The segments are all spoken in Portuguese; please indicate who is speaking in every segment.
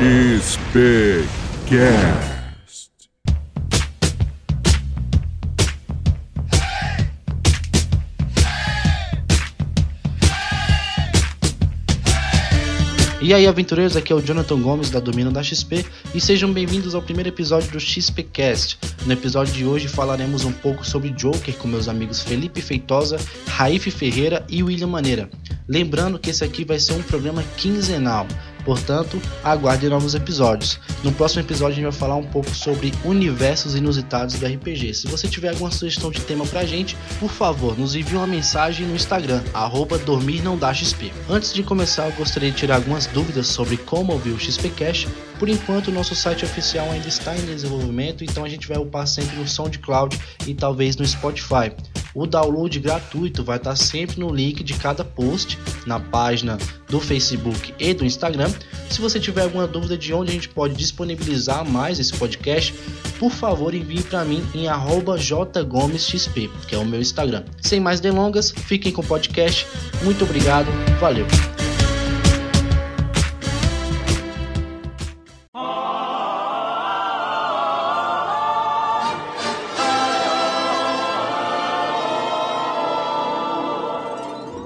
Speaker 1: XPcast.
Speaker 2: E aí, aventureiros, aqui é o Jonathan Gomes da Domínio da XP e sejam bem-vindos ao primeiro episódio do XPcast. No episódio de hoje falaremos um pouco sobre Joker com meus amigos Felipe Feitosa, Raif Ferreira e William Maneira. Lembrando que esse aqui vai ser um programa quinzenal, portanto, aguarde novos episódios. No próximo episódio a gente vai falar um pouco sobre universos inusitados do RPG. Se você tiver alguma sugestão de tema pra gente, por favor, nos envie uma mensagem no Instagram, arroba dormir não dá XP. Antes de começar, eu gostaria de tirar algumas dúvidas sobre como ouvir o XPcast. Por enquanto, nosso site oficial ainda está em desenvolvimento, então a gente vai upar sempre no SoundCloud e talvez no Spotify. O download gratuito vai estar sempre no link de cada post na página do Facebook e do Instagram. Se você tiver alguma dúvida de onde a gente pode disponibilizar mais esse podcast, por favor envie para mim em jgomesxp, que é o meu Instagram. Sem mais delongas, fiquem com o podcast. Muito obrigado, valeu!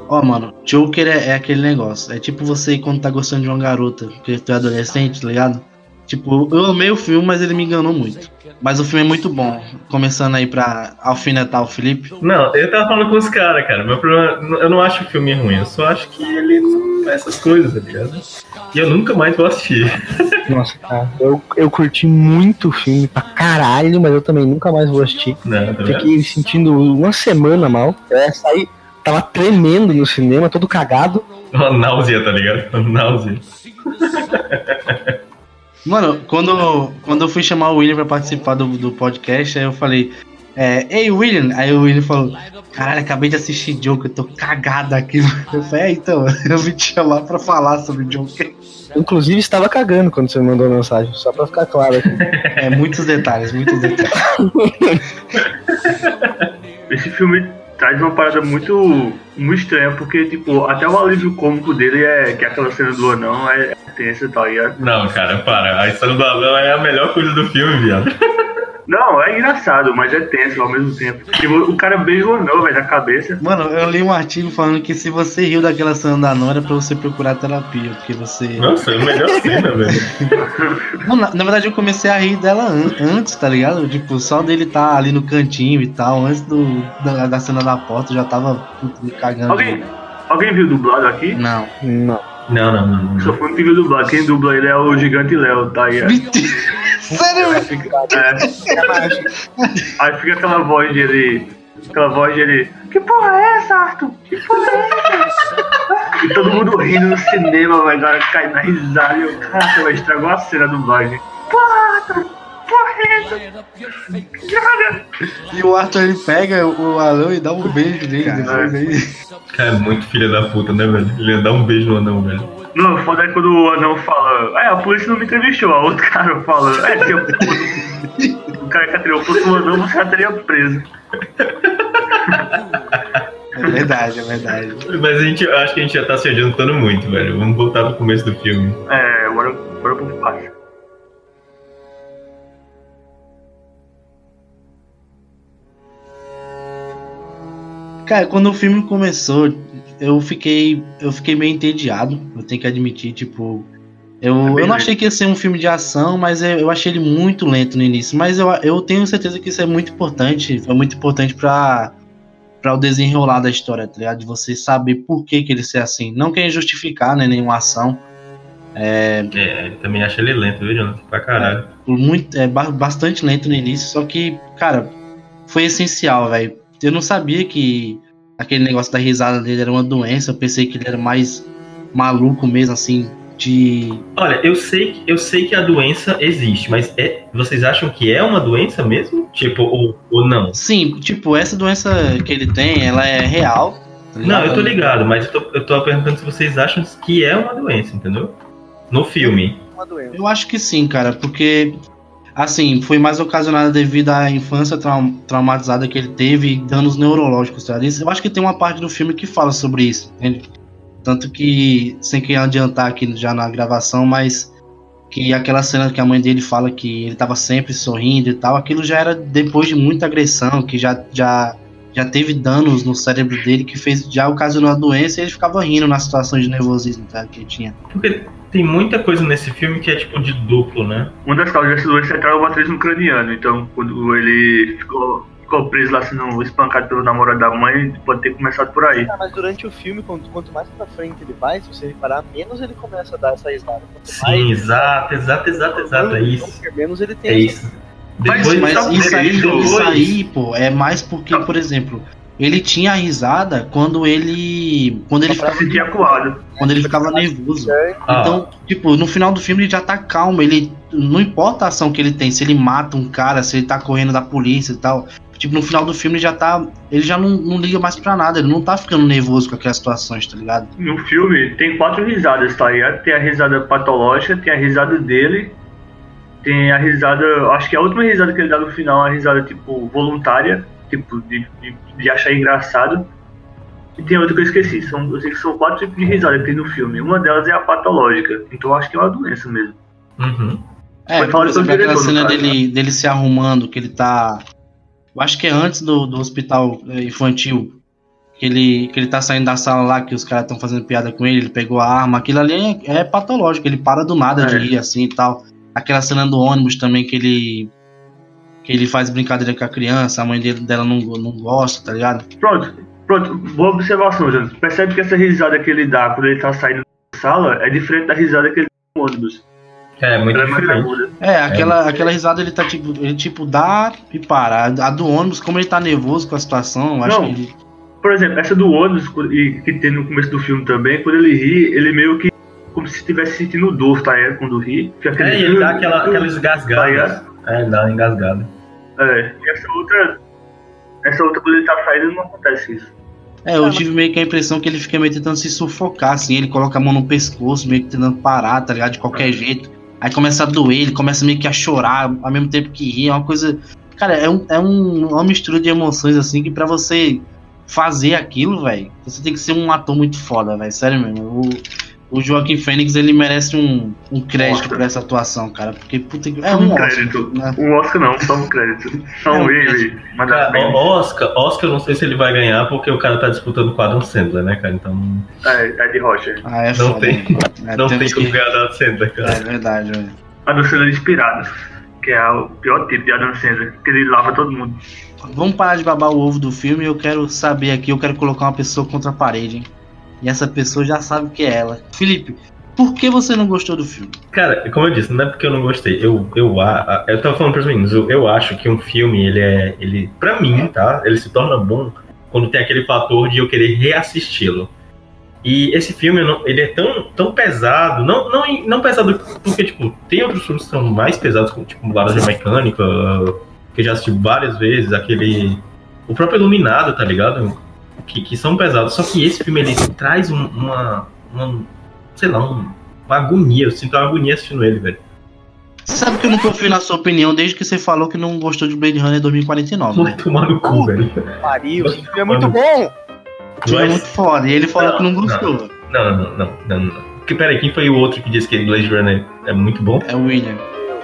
Speaker 2: Ó, mano, Joker é, é, aquele negócio. É tipo você quando tá gostando de uma garota, que tu é adolescente, tá ligado? Tipo, eu amei o filme, mas ele me enganou muito. Mas o filme é muito bom. Começando aí pra alfinetar o Felipe.
Speaker 3: Não, eu tava falando com os caras, cara. Meu problema, eu não acho o filme ruim, eu só acho que ele não é essas coisas, tá ligado? E eu nunca mais vou assistir.
Speaker 4: Nossa, cara, eu, eu curti muito o filme pra caralho, mas eu também nunca mais vou assistir.
Speaker 3: Não, tá
Speaker 4: Fiquei sentindo uma semana mal. É, saí, tava tremendo no cinema, todo cagado.
Speaker 3: Uma náusea, tá ligado? Uma náusea.
Speaker 2: Mano, quando, quando eu fui chamar o William pra participar do, do podcast, aí eu falei, é, Ei, William! Aí o William falou, caralho, acabei de assistir Joker, eu tô cagado aqui. Eu falei, é, então, eu vim te chamar pra falar sobre Joker.
Speaker 4: Inclusive, estava cagando quando você me mandou a mensagem, só pra ficar claro aqui.
Speaker 2: É, muitos detalhes, muitos detalhes.
Speaker 5: Esse filme traz uma parada muito, muito estranha, porque, tipo, até o alívio cômico dele é que aquela cena do anão é tensa, tá ligado?
Speaker 3: Não, cara, para. A história do anão é a melhor coisa do filme, viado.
Speaker 5: Não, é engraçado, mas é tenso ao mesmo tempo. Tipo, o cara anão, velho, da cabeça.
Speaker 2: Mano, eu li um artigo falando que se você riu daquela cena da anão era pra você procurar terapia, porque você.
Speaker 3: Nossa, é a melhor cena, velho.
Speaker 2: Não, na, na, verdade, eu comecei a rir dela an antes, tá ligado? Tipo, só dele tá ali no cantinho e tal, antes do, da, da cena da porta, eu já tava puto, me cagando.
Speaker 5: Alguém, alguém viu dublado aqui?
Speaker 2: Não.
Speaker 4: Não.
Speaker 3: Não, não, não. não.
Speaker 5: Só foi um que viu dublado. Quem dubla ele é o Gigante Léo, tá aí.
Speaker 2: Sério?
Speaker 5: Aí fica, é, aí fica aquela voz dele. Aquela voz dele. Que porra é essa, Arthur? Que porra é essa? E todo mundo rindo no cinema, vai agora cai na risada. E eu, caraca, vai estragou a cena do dublagem. Porra, Arthur! Porra é!
Speaker 2: E o Arthur ele pega o Alão e dá um beijo nele depois aí.
Speaker 3: Cara, é muito filha da puta, né, velho? Ele ia dar um beijo no anão, velho.
Speaker 5: Não, foda é quando o anão fala, é, a polícia não me entrevistou, a outro cara fala, é, se eu, o cara que atirou fosse o anão, você já teria preso.
Speaker 2: É verdade, é verdade.
Speaker 3: Mas a gente, eu acho que a gente já tá se adiantando muito, velho. Vamos voltar pro começo do filme.
Speaker 5: É, bora, bora pro fácil.
Speaker 2: Cara, quando o filme começou, eu fiquei, eu fiquei meio entediado, eu tenho que admitir, tipo, eu, eu não achei que ia ser um filme de ação, mas eu, eu achei ele muito lento no início, mas eu, eu tenho certeza que isso é muito importante, é muito importante para para o desenrolar da história, tá ligado? De você saber por que que ele ser assim, não quer justificar, né, nenhuma ação. É,
Speaker 3: É, também acho ele lento, viu, Jonathan? Pra caralho.
Speaker 2: muito, é ba- bastante lento no início, só que, cara, foi essencial, velho. Eu não sabia que aquele negócio da risada dele era uma doença, eu pensei que ele era mais maluco mesmo, assim, de.
Speaker 3: Olha, eu sei, eu sei que a doença existe, mas é, vocês acham que é uma doença mesmo? Tipo, ou, ou não?
Speaker 2: Sim, tipo, essa doença que ele tem, ela é real. tá
Speaker 3: Não, eu tô ligado, mas eu tô, eu tô perguntando se vocês acham que é uma doença, entendeu? No filme.
Speaker 4: Uma doença.
Speaker 2: Eu acho que sim, cara, porque assim, foi mais ocasionada devido à infância trau- traumatizada que ele teve danos neurológicos, tá? Eu acho que tem uma parte do filme que fala sobre isso? Tanto que, sem querer adiantar aqui já na gravação, mas que aquela cena que a mãe dele fala que ele tava sempre sorrindo e tal, aquilo já era depois de muita agressão, que já, já, já teve danos no cérebro dele que fez já ocasionou a doença e ele ficava rindo na situação de nervosismo tá, que ele tinha.
Speaker 3: Porque tem muita coisa nesse filme que é tipo de duplo, né?
Speaker 5: Uma das causas dessa doença é traumatismo craniano. Então, quando ele ficou, ficou preso lá sendo espancado pelo namorado da mãe, pode ter começado por aí.
Speaker 6: Ah, mas durante o filme, quanto, quanto mais pra frente ele vai, se você reparar, menos ele começa a dar essa risada. Quanto mais
Speaker 3: Sim, exato, exato, exato, exato. É isso.
Speaker 6: Menos ele tem
Speaker 3: É
Speaker 6: essa-
Speaker 3: isso.
Speaker 5: Mas-
Speaker 3: Depois,
Speaker 2: Mas
Speaker 5: sabe
Speaker 2: isso aí,
Speaker 5: depois-
Speaker 2: isso aí, pô, é mais porque, por exemplo, ele tinha a risada quando ele. Quando ele ficava,
Speaker 5: acuado.
Speaker 2: quando ele ficava nervoso.
Speaker 3: Ah,
Speaker 2: Então, tipo, no final do filme ele já tá calmo, ele não importa a ação que ele tem, se ele mata um cara, se ele tá correndo da polícia e tal. Tipo, no final do filme ele já tá, ele já não, não liga mais pra nada, ele não tá ficando nervoso com aquelas situações, tá ligado?
Speaker 5: No filme tem quatro risadas, tá ligado? Tem a risada patológica, tem a risada dele, tem a risada. Acho que a última risada que ele dá no final é a risada, tipo, voluntária, tipo, de, de, de achar engraçado. E tem outra que eu esqueci. São, eu sei que são quatro tipos de risada que tem no filme. Uma delas é a patológica. Então eu acho que é uma doença mesmo.
Speaker 3: uhum.
Speaker 2: É,
Speaker 5: Foi
Speaker 2: por
Speaker 5: falado
Speaker 2: exemplo, aquela cena dele, dele se arrumando, que ele tá. Eu acho que é antes do, do hospital eh, infantil. Que ele, que ele tá saindo da sala lá, que os caras estão fazendo piada com ele, ele pegou a arma. Aquilo ali é, é patológico, ele para do nada de
Speaker 5: É.
Speaker 2: rir assim e tal. Aquela cena do ônibus também que ele. Que ele faz brincadeira com a criança, a mãe dele, dela não, não gosta, tá ligado?
Speaker 5: Pronto, pronto. Boa observação, Jânio. Percebe que essa risada que ele dá quando ele tá saindo da sala é diferente da risada que ele dá no ônibus.
Speaker 3: É, muito
Speaker 5: Ela é
Speaker 3: diferente.
Speaker 2: É, aquela, aquela risada ele tá tipo. Ele tipo dá e para. A do ônibus, como ele tá nervoso com a situação, eu acho
Speaker 5: Não.
Speaker 2: que ele.
Speaker 5: Por exemplo, essa do ônibus, e que tem no começo do filme também, quando ele ri, ele meio que como se estivesse sentindo dor, tá ligado? Quando ri. Aquele-
Speaker 3: É, e ele dá aquela, aquela
Speaker 5: Tá
Speaker 3: esgasgada.
Speaker 5: ligado?
Speaker 3: É, ele dá uma engasgada.
Speaker 5: É, e essa outra. Essa outra, quando ele tá saindo, não acontece isso.
Speaker 2: É, eu tive meio que a impressão que ele fica meio tentando se sufocar, assim, ele coloca a mão no pescoço, meio que tentando parar, tá ligado? De qualquer jeito. Aí começa a doer, ele começa meio que a chorar ao mesmo tempo que ri, é uma coisa. Cara, é, um, é um- uma mistura de emoções, assim, que pra você fazer aquilo, velho, você tem que ser um ator muito foda, velho. Sério mesmo. O, o Joaquim Fênix, ele merece um, um crédito
Speaker 5: Oscar.
Speaker 2: por essa atuação, cara. Porque, puta que. É um
Speaker 5: um
Speaker 2: Oscar,
Speaker 5: crédito.
Speaker 2: né?
Speaker 5: Um Oscar não, só um crédito. Só
Speaker 2: É
Speaker 5: um ele, mas
Speaker 3: Cara,
Speaker 5: bem.
Speaker 3: o Oscar, Oscar, eu não sei se ele vai ganhar porque o cara tá disputando com o Adam Sandler, né, cara? Então
Speaker 5: É, é de rocha.
Speaker 2: Ah, é
Speaker 3: Não
Speaker 2: foda.
Speaker 3: tem.
Speaker 2: É,
Speaker 3: não tem como
Speaker 2: que-
Speaker 3: ganhar o Adam Sandler,
Speaker 2: É
Speaker 3: cara.
Speaker 2: verdade, velho.
Speaker 5: A do Sandler inspirado. Que é o pior tipo de Adam Sandler. Que ele lava todo mundo.
Speaker 2: Vamos parar de babar o ovo do filme. Eu quero saber aqui, eu quero colocar uma pessoa contra a parede, hein? E essa pessoa já sabe que é ela. Felipe, por que você não gostou do filme?
Speaker 3: Cara, como eu disse, não é porque eu não gostei. Eu, eu, eu tava falando pros meninos, eu, eu acho que um filme, ele é. Ele, pra mim, tá? Ele se torna bom quando tem aquele fator de eu querer reassisti-lo. E esse filme, ele é tão, tão pesado, não, não, não pesado porque, tipo, tem outros filmes que são mais pesados, como, tipo, Laranja Mecânica, que eu já assisti várias vezes, aquele... O próprio Iluminado, tá ligado? Que, que são pesados, só que esse filme, ele traz um- uma, uma sei lá, um- uma agonia, eu sinto uma agonia assistindo ele, velho.
Speaker 2: Você sabe que eu não confio na sua opinião desde que você falou que não gostou de Blade Runner 2049.
Speaker 3: Vai tomar no cu, velho.
Speaker 6: Pariu, esse filme é muito bom!
Speaker 2: Isso é
Speaker 3: Mas-
Speaker 2: muito foda. E ele falou
Speaker 3: Não,
Speaker 2: que não
Speaker 3: não.
Speaker 2: gostou.
Speaker 3: Não, não, não, não, não. Que, peraí, quem foi o outro que disse que Blade Runner é muito bom?
Speaker 2: É o William.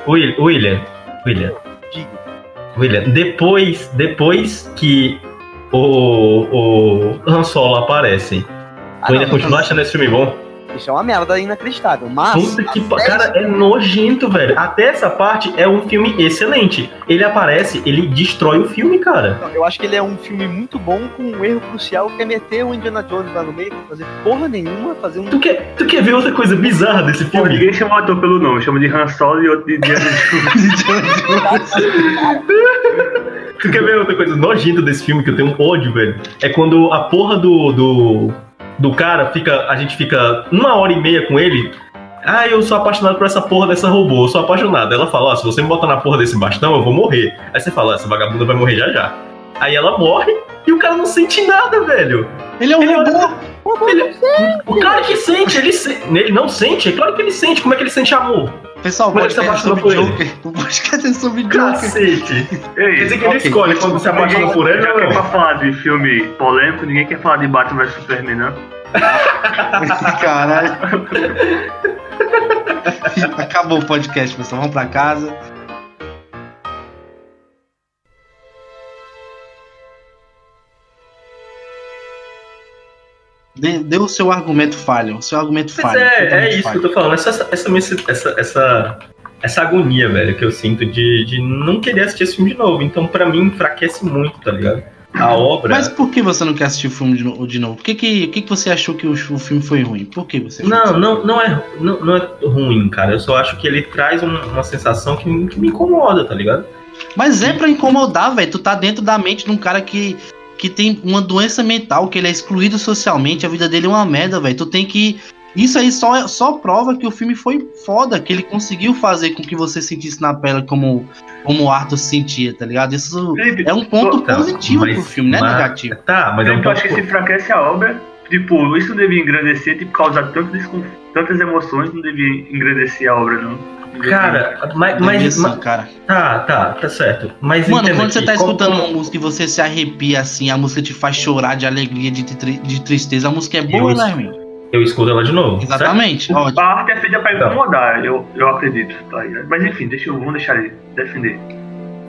Speaker 3: Will- William. William.
Speaker 6: Diga.
Speaker 3: William, depois, depois que o, o Han Solo aparece,
Speaker 6: Ah,
Speaker 3: tu ainda
Speaker 6: não,
Speaker 3: continua achando esse filme bom?
Speaker 6: Isso é uma merda inacreditável, mas.
Speaker 3: Puta que pa- Cara, é nojento, velho. Até essa parte é um filme excelente. Ele aparece, ele destrói o filme, cara.
Speaker 6: Eu acho que ele é um filme muito bom com um erro crucial que é meter o Indiana Jones lá no meio pra fazer porra nenhuma, fazer um.
Speaker 3: Tu quer, tu quer ver outra coisa bizarra desse
Speaker 5: Pô,
Speaker 3: filme?
Speaker 5: ninguém chama o ator pelo nome, chama de Han Solo e outro de Diana
Speaker 3: Tu quer ver outra coisa nojenta desse filme que eu tenho um ódio, velho? É quando a porra do, do, do cara fica. A gente fica uma hora e meia com ele. Ah, eu sou apaixonado por essa porra dessa robô, eu sou apaixonado. Ela fala, ó, se você me botar na porra desse bastão, eu vou morrer. Aí você fala, essa vagabunda vai morrer já já. Aí ela morre e o cara não sente nada, velho.
Speaker 2: Ele é um
Speaker 3: Ele
Speaker 2: robô.
Speaker 3: Ele- o cara que sente, ele, se- ele não sente, é claro que ele sente. Como é que ele sente amor?
Speaker 2: Pessoal,
Speaker 3: Mas você
Speaker 2: é
Speaker 3: apaixonou
Speaker 2: sobre
Speaker 3: por ele?
Speaker 2: Joker. O podcast é sobre Joker.
Speaker 3: Cacete. Quer
Speaker 5: Ei,
Speaker 3: dizer que ele
Speaker 2: ok.
Speaker 3: escolhe quando se apaixona por ele
Speaker 5: já
Speaker 3: ou
Speaker 5: que é pra
Speaker 3: não?
Speaker 5: falar de filme polêmico, ninguém quer falar de Batman vs Superman, não?
Speaker 2: Caralho. Acabou o podcast, pessoal. Vamos pra casa. Dê, dê o seu argumento falho. O seu argumento
Speaker 3: Mas
Speaker 2: falho.
Speaker 3: é, é isso que
Speaker 2: falho.
Speaker 3: eu tô falando. Essa, essa, essa, essa, essa, essa agonia, velho, que eu sinto de, de não querer assistir esse filme de novo. Então, pra mim, enfraquece muito, tá ligado? A obra.
Speaker 2: Mas por que você não quer assistir o filme de no- de novo? Por que, que, o que, que você achou que o, o filme foi ruim? Por que você achou
Speaker 3: Não, não, não é, não, não é ruim, cara. Eu só acho que ele traz um- uma sensação que, me- que me incomoda, tá ligado?
Speaker 2: Mas é pra incomodar, velho. Tu tá dentro da mente de um cara que, que tem uma doença mental, que ele é excluído socialmente, a vida dele é uma merda, velho. Tu tem que. Isso aí só, só prova que o filme foi foda, que ele conseguiu fazer com que você sentisse na pele como, como o Arthur sentia, tá ligado? Isso
Speaker 5: Felipe,
Speaker 2: é um ponto
Speaker 3: Tá,
Speaker 2: positivo
Speaker 3: mas-
Speaker 2: pro filme, não é
Speaker 3: mas-
Speaker 2: negativo.
Speaker 3: Tá, mas é um
Speaker 5: eu acho
Speaker 3: ponto.
Speaker 5: que se enfraquece a obra. Tipo, isso não devia engrandecer, tipo, causar tanto desconf- tantas emoções, não devia engrandecer a obra, não.
Speaker 3: Cara, mas, mas,
Speaker 2: sim,
Speaker 3: mas-
Speaker 2: cara.
Speaker 3: tá, tá, tá certo. Mas
Speaker 2: Mano, quando você
Speaker 3: que
Speaker 2: tá escutando
Speaker 3: como-
Speaker 2: uma música e você se arrepia assim, a música te faz chorar de alegria, de, tri- de tristeza, a música é boa,
Speaker 3: Eu-
Speaker 2: né, irmão?
Speaker 3: eu escuto ela de novo. certo?
Speaker 2: Exatamente. Ó,
Speaker 5: A arte é feita pra incomodar, eu, eu acredito. Tá? Mas enfim, deixa eu, vamos deixar ele defender.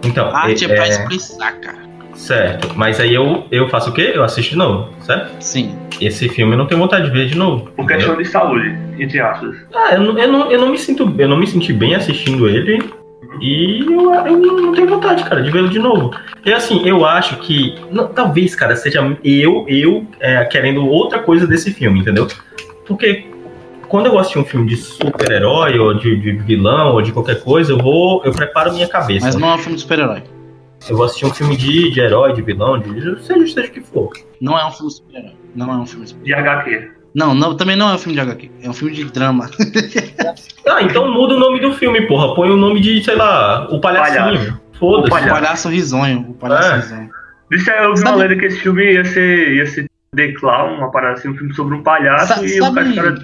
Speaker 3: Então,
Speaker 2: a arte é,
Speaker 3: é,
Speaker 2: pra
Speaker 3: é,
Speaker 2: expressar, cara.
Speaker 3: Certo. Mas aí eu, eu faço o quê? Eu assisto de novo, certo?
Speaker 2: Sim.
Speaker 3: Esse filme eu não tenho vontade de ver de novo.
Speaker 5: Por questão de saúde, entre aspas.
Speaker 3: Ah, eu não, eu não, eu não me sinto, eu não me senti bem assistindo ele e eu, eu não tenho vontade, cara, de vê-lo de novo. E assim, eu acho que não, talvez, cara, seja eu, eu é, querendo outra coisa desse filme, entendeu? Porque quando eu assisto um filme de super-herói ou de, de vilão ou de qualquer coisa, eu vou, eu preparo minha cabeça.
Speaker 2: Mas não é um filme de super-herói.
Speaker 3: Eu vou assistir um filme de, de herói, de vilão, de seja, seja o que for.
Speaker 2: Não é um filme de super-herói. Não é um filme de super-herói.
Speaker 5: De HQ.
Speaker 2: Não, não, também não é um filme de HQ. É um filme de drama.
Speaker 3: Ah, então muda o nome do filme, porra. Põe o nome de, sei lá, o palhacinho.
Speaker 5: Palhaço.
Speaker 2: O
Speaker 3: Foda-se.
Speaker 5: Palhaço.
Speaker 2: palhaço risonho. O palhaço
Speaker 3: É.
Speaker 2: risonho.
Speaker 5: Isso aí eu vi
Speaker 2: Sabe-
Speaker 5: uma lenda que esse filme ia ser, ia ser The Clown, uma parada assim, um filme sobre um palhaço,
Speaker 2: Sa-
Speaker 5: e
Speaker 2: sabe-
Speaker 5: o cara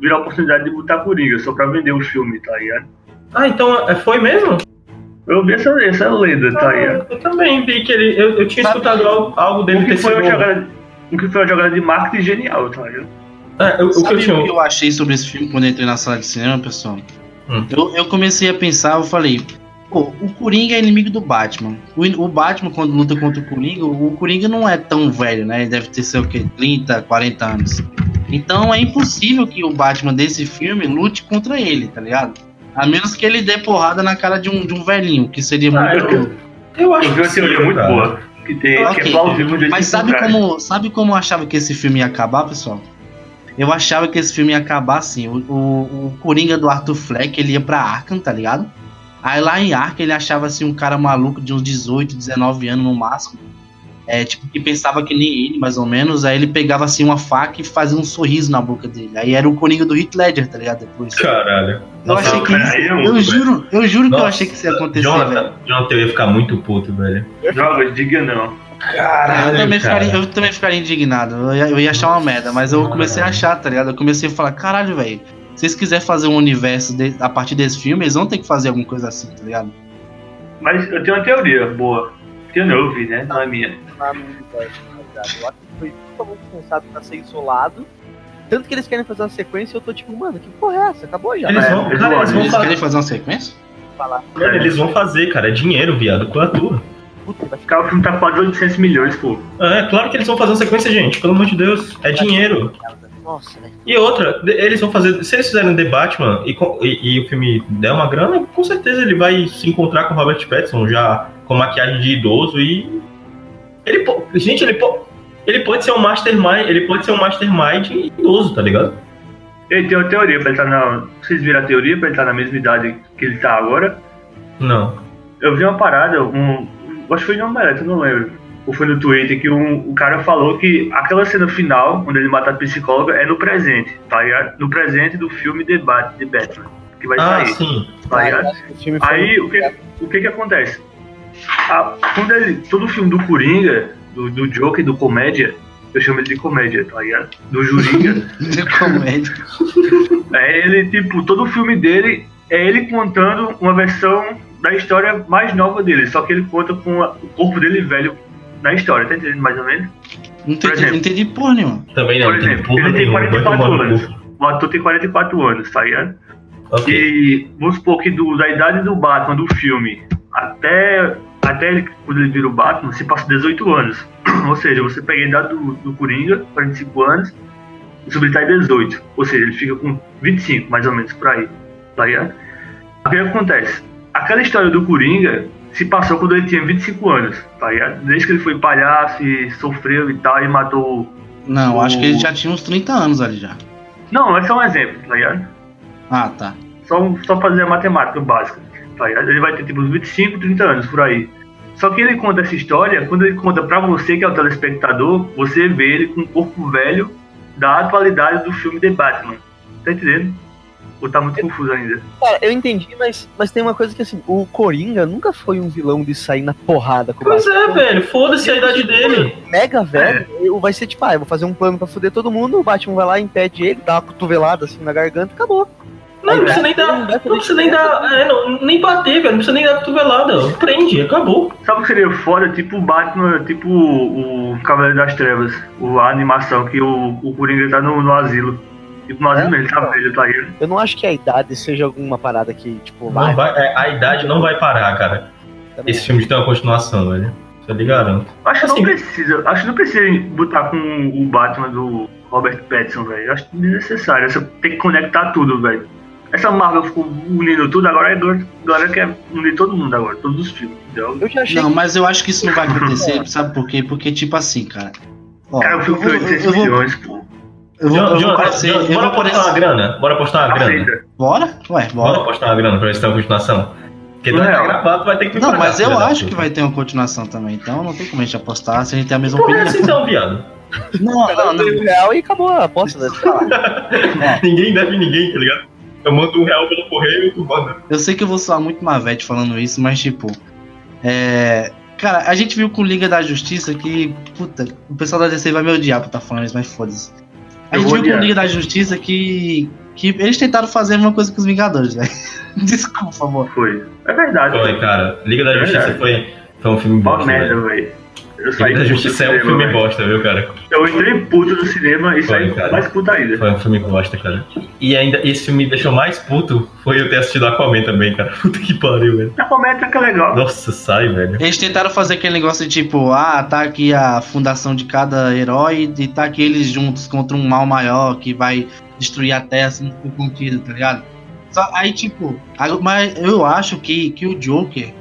Speaker 5: virar a oportunidade de botar Coringa, só pra vender o filme, tá ligado?
Speaker 3: Ah, então é, foi mesmo?
Speaker 5: Eu vi essa, essa lenda, tá ligado?
Speaker 3: Eu também vi que ele. Eu, eu tinha
Speaker 2: Sabe-
Speaker 3: escutado algo, algo dele
Speaker 5: O que foi uma jogada, o que foi uma jogada de marketing genial, tá ligado?
Speaker 3: É, eu- o que eu
Speaker 2: Sabe o que
Speaker 3: tinha.
Speaker 2: eu achei sobre esse filme quando eu entrei na sala de cinema, pessoal?
Speaker 3: Hum.
Speaker 2: Eu, eu comecei a pensar, eu falei, pô, o Coringa é inimigo do Batman. O, o Batman, quando luta contra o Coringa, o Coringa não é tão velho, né? Ele deve ter, sei o quê, 30, 40 anos. Então é impossível que o Batman desse filme lute contra ele, tá ligado? A menos que ele dê porrada na cara de um, de um velhinho, que seria
Speaker 5: Ah,
Speaker 2: muito.
Speaker 5: eu-
Speaker 3: Eu acho
Speaker 5: Eu vi uma
Speaker 3: que
Speaker 5: teoria
Speaker 3: sim,
Speaker 5: muito
Speaker 3: cara.
Speaker 5: boa, que, tem, que
Speaker 2: Ok.
Speaker 5: é plausível de
Speaker 2: Mas sabe como, sabe como eu achava que esse filme ia acabar, pessoal? Eu achava que esse filme ia acabar assim. O, o, o Coringa do Arthur Fleck, ele ia pra Arkham, tá ligado? Aí lá em Arkham ele achava assim um cara maluco de uns 18, 19 anos no máximo. É, tipo, que pensava que nem ele, mais ou menos. Aí ele pegava assim uma faca e fazia um sorriso na boca dele. Aí era o Coringa do Heath Ledger, tá ligado? Depois.
Speaker 3: Caralho.
Speaker 2: Eu
Speaker 3: Nossa,
Speaker 2: achei que isso. Eu
Speaker 5: louco,
Speaker 2: juro, eu juro que eu
Speaker 3: Nossa,
Speaker 2: achei que isso ia acontecer, velho.
Speaker 3: Jonathan, Jonathan, eu ia ficar muito puto, velho.
Speaker 5: Joga, diga não.
Speaker 3: Caralho.
Speaker 2: Eu também,
Speaker 3: cara.
Speaker 2: ficaria, eu também ficaria indignado. Eu ia, eu ia achar uma merda, mas eu comecei a achar, tá ligado? Eu comecei a falar, caralho, velho. Se vocês quiserem fazer um universo de- a partir desse filme, eles vão ter que fazer alguma coisa assim, tá ligado?
Speaker 5: Mas eu tenho uma teoria boa. Que eu não ouvi, né? Não é minha.
Speaker 6: Funcionar no universo, tá ligado? Eu acho que foi totalmente pensado pra ser isolado. Tanto que eles querem fazer uma sequência e eu tô tipo, mano, que porra é essa? Acabou já.
Speaker 3: Eles
Speaker 5: É,
Speaker 3: vão,
Speaker 5: eles
Speaker 3: cara, eles vão
Speaker 2: Eles
Speaker 3: fazer.
Speaker 2: querem fazer uma sequência?
Speaker 6: falar.
Speaker 3: Mano, eles vão fazer, cara. É dinheiro, viado. Com a tua.
Speaker 6: Puta, vai ficar
Speaker 5: o filme tá quase 800 milhões, pô.
Speaker 3: É, claro que eles vão fazer uma sequência, gente. Pelo amor de Deus. É dinheiro.
Speaker 6: Nossa, velho.
Speaker 3: E outra, de- eles vão fazer. Se eles fizerem The Batman e, e- e o filme der uma grana, com certeza ele vai se encontrar com o Robert Pattinson já com maquiagem de idoso e. Ele Gente, ele, po- ele pode ser um mastermind. Ele pode ser um mastermind idoso, tá ligado?
Speaker 5: Ele tem uma teoria pra ele estar na. Vocês viram a teoria pra ele estar na mesma idade que ele tá agora?
Speaker 3: Não.
Speaker 5: Eu vi uma parada, um. Acho que foi de uma eu não lembro. Ou foi no Twitter que um, o cara falou que aquela cena final, onde ele mata a psicóloga, é no presente, tá ligado? No presente do filme The, Bat, The Batman, que vai
Speaker 3: Ah,
Speaker 5: sair,
Speaker 3: sim.
Speaker 5: tá ligado?
Speaker 6: O
Speaker 5: Aí o que, o que que acontece? A- quando ele, todo filme do Coringa, do, do Joker, do comédia, eu chamo ele de comédia, tá ligado? Do Juringa.
Speaker 2: De comédia.
Speaker 5: É ele, tipo, todo o filme dele é ele contando uma versão da história mais nova dele, só que ele conta com a- o corpo dele velho na história, tá entendendo mais ou menos?
Speaker 2: Não entendi,
Speaker 5: exemplo.
Speaker 2: não entendi porra nenhuma.
Speaker 3: Também não.
Speaker 5: Por exemplo, ele tem
Speaker 3: nenhuma, vai
Speaker 5: 44
Speaker 3: tomar no
Speaker 5: anos. O ator tem 44 anos, tá ligado?
Speaker 3: Ok.
Speaker 5: E vamos supor que do- da idade do Batman, do filme, até, ele, quando ele vira o Batman, se passa 18 anos. Ou seja, você pega a idade do, do Coringa, 45 anos, e subtrai 18. Ou seja, ele fica com 25, mais ou menos, por aí. Tá ligado? O que acontece? Aquela história do Coringa se passou quando ele tinha 25 anos, tá ligado? Desde que ele foi palhaço e sofreu e tal, e matou.
Speaker 2: Não, acho que ele
Speaker 5: O-
Speaker 2: já tinha uns 30 anos ali já.
Speaker 5: Não, é um exemplo, tá ligado?
Speaker 2: Ah, tá.
Speaker 5: Só, só fazer a matemática básica. Tá ligado? Ele vai ter tipo uns 25, 30 anos por aí. Só que ele conta essa história, quando ele conta pra você, que é o telespectador, você vê ele com o corpo velho da atualidade do filme The Batman. Tá entendendo? Ou tá muito confuso ainda?
Speaker 6: Cara, eu entendi, mas, mas tem uma coisa que assim, o Coringa nunca foi um vilão de sair na porrada com o
Speaker 3: Pois
Speaker 6: Batman.
Speaker 3: é, velho. Foda-se a idade dele.
Speaker 6: Mega velho, eu- vai ser tipo, ah, eu vou fazer um plano pra foder todo mundo, o Batman vai lá, impede ele, dá uma cotovelada assim na garganta, acabou.
Speaker 3: Não, não precisa nem dar. Não precisa nem dar. É, não, nem bater, velho. Não precisa nem dar cotovelada. Prende, acabou.
Speaker 5: Sabe o que seria foda? Tipo o Batman, tipo o, o Cavaleiro das Trevas, o, a animação que o, o Coringa tá no, no asilo. Tipo, no asilo
Speaker 6: É?
Speaker 5: mesmo, ele tá velho, tá ligado?
Speaker 6: Eu não acho que a idade seja alguma parada que, tipo,
Speaker 3: Não vai, é, a idade não vai parar, cara.
Speaker 6: também
Speaker 3: Esse filme tem uma continuação, velho. Isso eu lhe garanto.
Speaker 5: Acho que
Speaker 3: Assim-
Speaker 5: não precisa, acho que não precisa botar com o Batman do Robert Pattinson, velho. Acho desnecessário. Você tem que conectar tudo, velho. Essa Marvel ficou unindo tudo, agora, agora, agora quer unir todo mundo agora, todos os filmes, entendeu?
Speaker 6: Eu já achei
Speaker 2: Não, mas eu acho que isso não vai acontecer, sabe por quê? Porque, tipo assim, cara. Ó,
Speaker 5: Cara, o filme foi
Speaker 2: eu,
Speaker 5: 800
Speaker 2: eu vou,
Speaker 5: milhões, pô.
Speaker 2: eu vou, eu vou parecer.
Speaker 3: Bora apostar uma grana. Bora apostar uma grana.
Speaker 2: Bora? Ué,
Speaker 3: Bora
Speaker 2: bora.
Speaker 3: apostar uma grana pra ver se tem uma continuação. Porque não é
Speaker 5: Não.
Speaker 3: gravado, vai ter que
Speaker 2: Não, mas eu acho que vai ter uma continuação também, então não tem como a gente apostar se a gente tem a mesma
Speaker 3: é
Speaker 2: opinião.
Speaker 3: assim então, viado.
Speaker 2: Não, não, não.
Speaker 6: real e acabou a aposta. Né?
Speaker 3: Ninguém deve ninguém, tá ligado? Eu mando um real pelo correio e tu manda.
Speaker 2: Eu sei que eu vou soar muito mavete falando isso, mas tipo. É. Cara, a gente viu com Liga da Justiça que. Puta, o pessoal da DC vai me odiar por estar falando isso, mas foda-se. A gente viu com. Liga da Justiça que. que eles tentaram fazer a mesma coisa que os Vingadores, velho. Desculpa, amor.
Speaker 5: Foi. É verdade.
Speaker 3: Foi, cara. Liga da
Speaker 5: É
Speaker 3: Justiça
Speaker 5: verdade.
Speaker 3: foi, foi um filme bosta,
Speaker 5: merda,
Speaker 3: velho.
Speaker 5: Eu saí
Speaker 3: da Justiça é um
Speaker 5: cinema,
Speaker 3: filme bosta, viu, cara?
Speaker 5: Eu entrei puto do cinema e
Speaker 3: Foi,
Speaker 5: saí
Speaker 3: cara.
Speaker 5: mais puto ainda.
Speaker 3: Foi um filme bosta, cara. E ainda, esse filme me deixou mais puto foi eu ter assistido Aquaman também, cara. Puta que pariu, velho.
Speaker 5: A comédia que é legal.
Speaker 3: Nossa, sai, velho.
Speaker 2: Eles tentaram fazer aquele negócio de tipo, ah, tá aqui a fundação de cada herói e tá aqui eles juntos contra um mal maior que vai destruir a Terra se não for contido, tá ligado? Só, aí, tipo, mas eu acho que, que o Joker,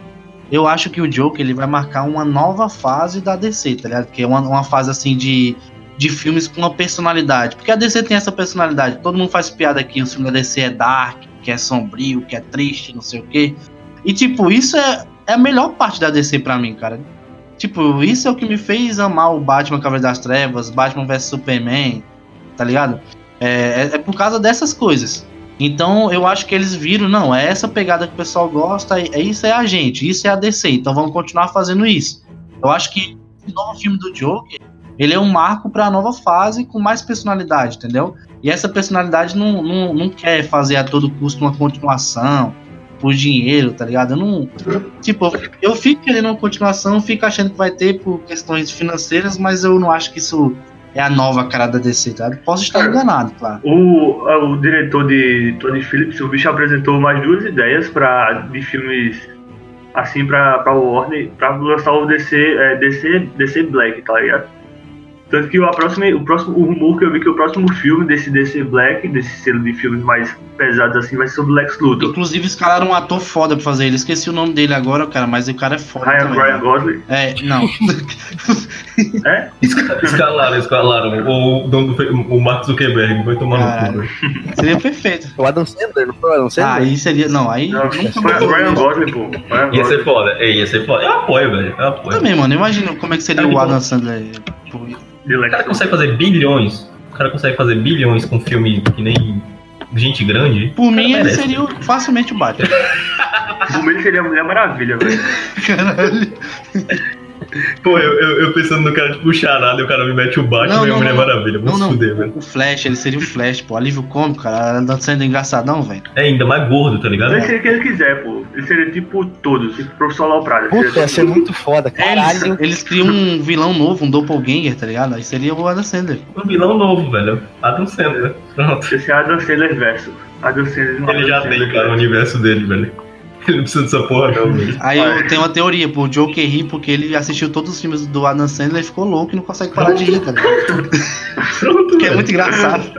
Speaker 2: eu acho que o Joker ele vai marcar uma nova fase da DC, tá ligado? Que é uma, uma fase assim de, de filmes com uma personalidade. Porque a DC tem essa personalidade. Todo mundo faz piada aqui, o filme da DC é dark, que é sombrio, que é triste, não sei o quê. E, tipo, isso é, é a melhor parte da DC pra mim, cara. Tipo, isso é o que me fez amar o Batman Cavaleiro das Trevas, Batman vs Superman, tá ligado? É, é, é por causa dessas coisas. Então eu acho que eles viram, não, é essa pegada que o pessoal gosta, é, é isso é a gente, isso é a DC, então vamos continuar fazendo isso. Eu acho que o novo filme do Joker, ele é um marco pra nova fase com mais personalidade, entendeu? E essa personalidade não, não, não quer fazer a todo custo uma continuação, por dinheiro, tá ligado? Eu não. Tipo, eu fico querendo uma continuação, fico achando que vai ter por questões financeiras, mas eu não acho que isso é a nova cara da DC, tá? Posso estar
Speaker 5: Cara,
Speaker 2: enganado, claro.
Speaker 5: O, o diretor de Tony Phillips, o bicho apresentou mais duas ideias pra, de filmes assim pra, pra Warner, pra lançar o DC, é, DC, DC Black, tá ligado? Tanto que a próxima, o próximo o rumor que eu vi que o próximo filme desse DC Black, desse selo de filmes mais pesados assim, vai ser sobre o Lex Luthor.
Speaker 2: Inclusive, escalaram um ator foda pra fazer ele. Esqueci o nome dele agora, cara, mas o cara é foda.
Speaker 5: Ryan,
Speaker 2: também,
Speaker 5: Ryan
Speaker 2: né?
Speaker 5: Gosling.
Speaker 2: É, não.
Speaker 3: Escalaram, escalaram. O Fe- o Mark Zuckerberg vai tomar no cu.
Speaker 2: Seria perfeito.
Speaker 6: O Adam Sandler, não foi o Adam
Speaker 2: Ah,
Speaker 6: Sandler?
Speaker 2: aí seria. Não, aí.
Speaker 5: Não, foi
Speaker 2: mais-
Speaker 5: Ryan Gosling, pô. Ryan
Speaker 3: Ia ser foda. É, ia ser foda. Eu apoio, velho. Eu apoio.
Speaker 2: Também, mano. Imagina como é que seria
Speaker 3: Cara,
Speaker 2: o Adam
Speaker 3: bom.
Speaker 2: Sandler.
Speaker 5: De
Speaker 3: O cara consegue fazer bilhões. O cara consegue fazer bilhões com filme que nem gente grande.
Speaker 2: Por mim, ele
Speaker 3: merece.
Speaker 2: seria facilmente o Batman.
Speaker 5: O meu seria a Mulher Maravilha, velho.
Speaker 2: Caralho.
Speaker 3: Pô, eu, eu, eu pensando no cara tipo o charada e o cara me mete o Batman
Speaker 2: Não,
Speaker 3: e a Mulher
Speaker 2: não.
Speaker 3: Maravilha. Vou
Speaker 2: Não,
Speaker 3: fuder, velho.
Speaker 2: O Flash, ele seria o Flash, pô. Alívio cômico, cara. Andando sendo engraçadão, velho.
Speaker 3: É ainda mais gordo, tá ligado?
Speaker 5: Ele seria o que ele quiser, pô. Ele seria tipo todos, tipo professor Lauprada.
Speaker 6: Puta, ia ser muito foda,
Speaker 2: É, eles,
Speaker 6: caralho.
Speaker 2: eles criam um vilão novo, um doppelganger, tá ligado? Aí seria o Adam Sandler.
Speaker 3: Um vilão novo, velho. Adam Sandler. Pronto.
Speaker 5: Esse é Adam Sandler verso. Adam Sandler não
Speaker 3: Ele já
Speaker 5: Adam
Speaker 3: tem,
Speaker 5: Sandler.
Speaker 3: cara, o universo dele, velho. Ele não precisa dessa porra, não, velho.
Speaker 2: Aí eu tenho uma teoria, pô, o Joker ri porque ele assistiu todos os filmes do Adam Sandler e ficou louco e não consegue parar de rir, tá ligado?
Speaker 3: Pronto,
Speaker 2: Porque é muito engraçado.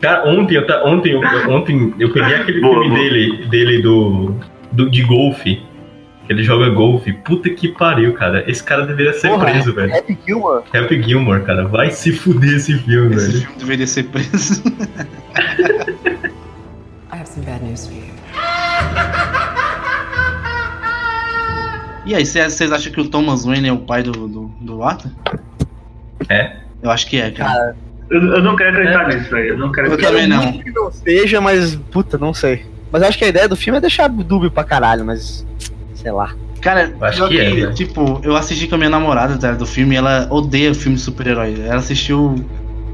Speaker 3: Cara, ontem eu, ontem, eu, ontem eu peguei aquele
Speaker 5: Boa,
Speaker 3: filme
Speaker 5: boa.
Speaker 3: dele, dele do, do. de golfe. Que ele joga golfe. Puta que pariu, cara. Esse cara deveria ser
Speaker 4: Porra,
Speaker 3: preso, velho.
Speaker 4: Happy Gilmore.
Speaker 3: Happy Gilmore, cara. Vai se fuder esse filme,
Speaker 2: Esse
Speaker 3: velho.
Speaker 2: filme deveria ser preso.
Speaker 7: I have some bad news for you.
Speaker 2: E aí, vocês acham que o Thomas Wayne é o pai do, do, do Arthur?
Speaker 3: É.
Speaker 2: Eu acho que é, cara.
Speaker 5: Eu, eu não quero acreditar nisso, velho. Eu não quero
Speaker 2: Eu
Speaker 5: acreditar.
Speaker 2: também não.
Speaker 4: Que não seja, mas, puta, não sei. Mas eu acho que a ideia do filme é deixar dúbio pra caralho, mas. Sei lá.
Speaker 2: Cara,
Speaker 3: acho
Speaker 2: pior
Speaker 3: que é, velho.
Speaker 2: tipo, eu assisti com a minha namorada tá, do filme e ela odeia filme de super-herói. Ela assistiu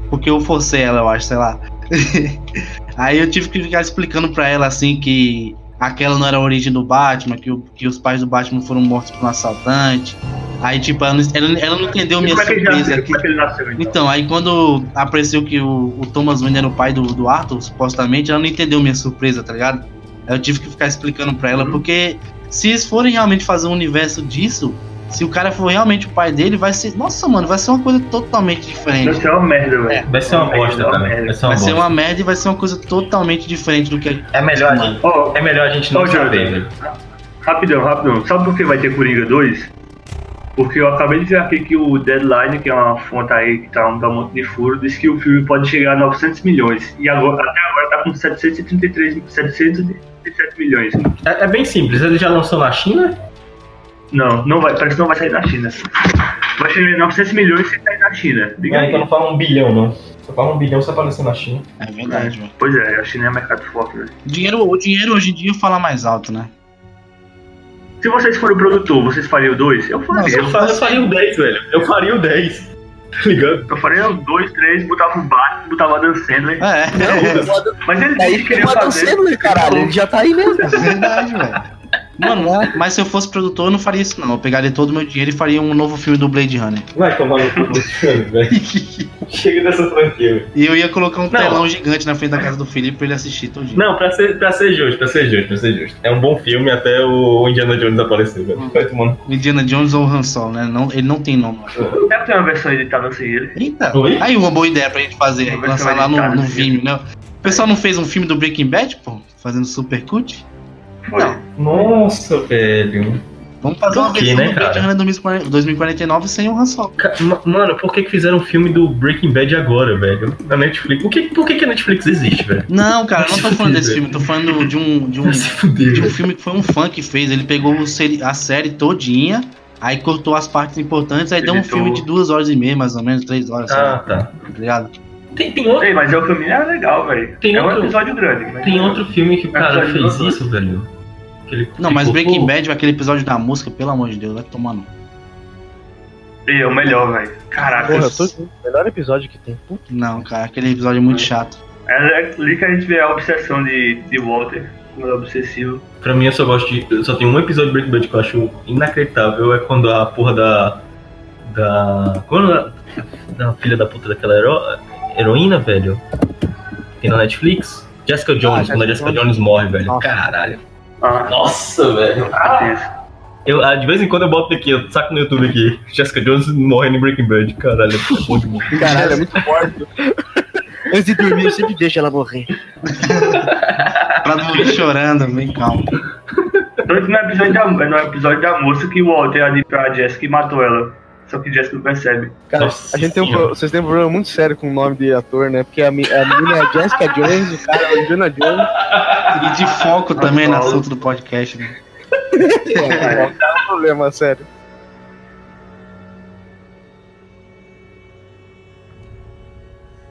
Speaker 2: porque eu forcei ela, eu acho, sei lá. Aí eu tive que ficar explicando pra ela assim que aquela não era a origem do Batman, que, o- que os pais do Batman foram mortos por um assaltante. Aí, tipo, ela, não- ela, ela não entendeu minha
Speaker 5: é
Speaker 2: surpresa.
Speaker 5: nasceu?
Speaker 2: que-
Speaker 5: é nasceu, então?
Speaker 2: Então, aí quando apareceu que o, o Thomas Wayne era o pai do, do Arthur, supostamente, ela não entendeu minha surpresa, tá ligado? Eu tive que ficar explicando pra ela,
Speaker 5: Uhum.
Speaker 2: porque se eles forem realmente fazer um universo disso, se o cara for realmente o pai dele, vai ser. Nossa, mano, vai ser uma coisa totalmente
Speaker 5: Vai
Speaker 2: diferente.
Speaker 5: ser uma merda, velho.
Speaker 3: Vai ser uma
Speaker 5: merda,
Speaker 3: bosta,
Speaker 5: merda.
Speaker 3: Vai ser uma
Speaker 2: Vai ser uma merda e vai ser uma coisa totalmente diferente do que.
Speaker 3: É melhor a gente.
Speaker 5: Ó,
Speaker 3: É melhor a gente não
Speaker 5: Jonathan.
Speaker 3: saber, velho.
Speaker 5: Rapidão, rapidão. Sabe por que vai ter Coringa 2? Porque eu acabei de ver aqui que o Deadline, que é uma fonte aí que tá um um monte de furo, disse que o filme pode chegar a 900 milhões. E agora, até agora tá com 733, 737 milhões.
Speaker 3: É, é bem simples. Ele já lançou na China?
Speaker 5: Não, não vai, parece que não vai sair da China. Vai chegar a 900 milhões sem sair da China. Diga
Speaker 3: Ah,
Speaker 5: aí.
Speaker 3: então não fala um bilhão, não. Só fala um bilhão se aparecer na China.
Speaker 2: É verdade, velho.
Speaker 5: Pois é, a China é mercado forte, velho.
Speaker 2: Dinheiro, o dinheiro hoje em dia fala mais alto, né?
Speaker 5: Se vocês forem o produtor, vocês fariam 2? Eu faria.
Speaker 3: Eu, fa- eu faria o 10, velho. Eu faria o 10. Tá ligado?
Speaker 5: Eu faria o 2, 3, botava o Batman, botava Adam Sandler.
Speaker 2: É,
Speaker 5: Mas ele
Speaker 4: Aí
Speaker 5: disse que queria
Speaker 4: o Adam
Speaker 5: fazer.
Speaker 4: Sandler, caralho. Ele já tá aí mesmo.
Speaker 2: é verdade, velho. Mano, mas se eu fosse produtor, eu não faria isso, não. Eu pegaria todo o meu dinheiro e faria um novo filme do Blade Runner.
Speaker 3: Vai tomar no cu velho. Chega dessa franquia.
Speaker 2: E eu ia colocar um
Speaker 3: Não.
Speaker 2: telão gigante na frente da casa do Felipe pra ele assistir todinho.
Speaker 3: Não, pra ser, pra ser justo, pra ser justo, pra ser justo. É um bom filme até o Indiana Jones aparecer, velho. Vai tomando.
Speaker 2: Indiana Jones ou Han Solo, né? Não, ele não tem nome.
Speaker 5: Deve ter uma versão editada sem ele.
Speaker 2: Eita,
Speaker 3: Oi?
Speaker 2: aí uma boa ideia pra gente fazer,
Speaker 5: Vai
Speaker 2: lançar lá no, no
Speaker 5: né?
Speaker 2: Vimeo, né? O pessoal não fez um filme do Breaking Bad, pô? Fazendo super cut? Não.
Speaker 3: Nossa, velho.
Speaker 2: Vamos fazer uma
Speaker 3: Por quê,
Speaker 2: versão
Speaker 3: né,
Speaker 2: do Blade
Speaker 3: cara?
Speaker 2: Runner 2040 2049 sem o Han Solo.
Speaker 3: Mano, por que, que fizeram um filme do Breaking Bad agora, velho? Na Netflix. Por que, por que, que a Netflix existe, velho?
Speaker 2: Não, cara, eu não tô falando desse filme, tô falando de um, de um, de um filme que foi um fã que fez. Ele pegou o a série todinha, aí cortou as partes importantes, aí deu um
Speaker 5: Editou.
Speaker 2: filme de duas horas e meia, mais ou menos, três horas, sei
Speaker 3: Ah,
Speaker 2: lá,
Speaker 3: tá.
Speaker 2: tá ligado?
Speaker 3: Tem, tem, outro,
Speaker 5: Ei, mas é o filme é legal, velho.
Speaker 3: Tem
Speaker 5: É um
Speaker 3: outro-
Speaker 5: episódio grande. mas-
Speaker 3: tem outro filme que o cara fez isso, velho. Ele
Speaker 2: Não, mas Breaking Bad, aquele episódio da música, pelo amor de Deus, vai tomar no.
Speaker 5: Ei, é o melhor, velho. Caraca.
Speaker 4: Porra, eu tô... o melhor episódio que tem. Puta.
Speaker 2: Não, cara, aquele episódio é muito chato.
Speaker 5: É ali que a gente vê a obsessão de, de Walter. Como ele é obsessivo.
Speaker 3: Pra mim, eu só gosto de. eu Só tem um episódio de Breaking Bad que eu acho inacreditável. É quando a porra da. Da. Quando a, da filha da puta daquela hero, heroína, velho. Tem na Netflix. Jessica Jones,
Speaker 4: Ah,
Speaker 3: quando a
Speaker 4: Jessica
Speaker 3: Jessica Jones morre, velho.
Speaker 4: Nossa.
Speaker 3: Caralho.
Speaker 5: Ah,
Speaker 3: Nossa, velho.
Speaker 5: tenso.
Speaker 3: Eu, ah, de vez em quando eu boto aqui, eu saco no YouTube aqui. Jessica Jones morrendo em Breaking Bad. Caralho, é bom demais.
Speaker 4: Caralho, é muito forte. Antes de dormir, eu sempre deixo ela morrer.
Speaker 2: Pra dormir chorando, bem calmo.
Speaker 5: Tanto no episódio, da, no episódio da moça que o Walter ali pra Jessica e matou ela. Só que Jessica não percebe.
Speaker 4: Cara,
Speaker 3: Nossa
Speaker 4: a gente tem um, vocês têm um problema muito sério com o nome de ator, né? Porque a, a menina é a Jessica Jones, o cara é o Indiana Jones.
Speaker 2: E de foco também no assunto do podcast, né?
Speaker 4: É, o é um problema sério.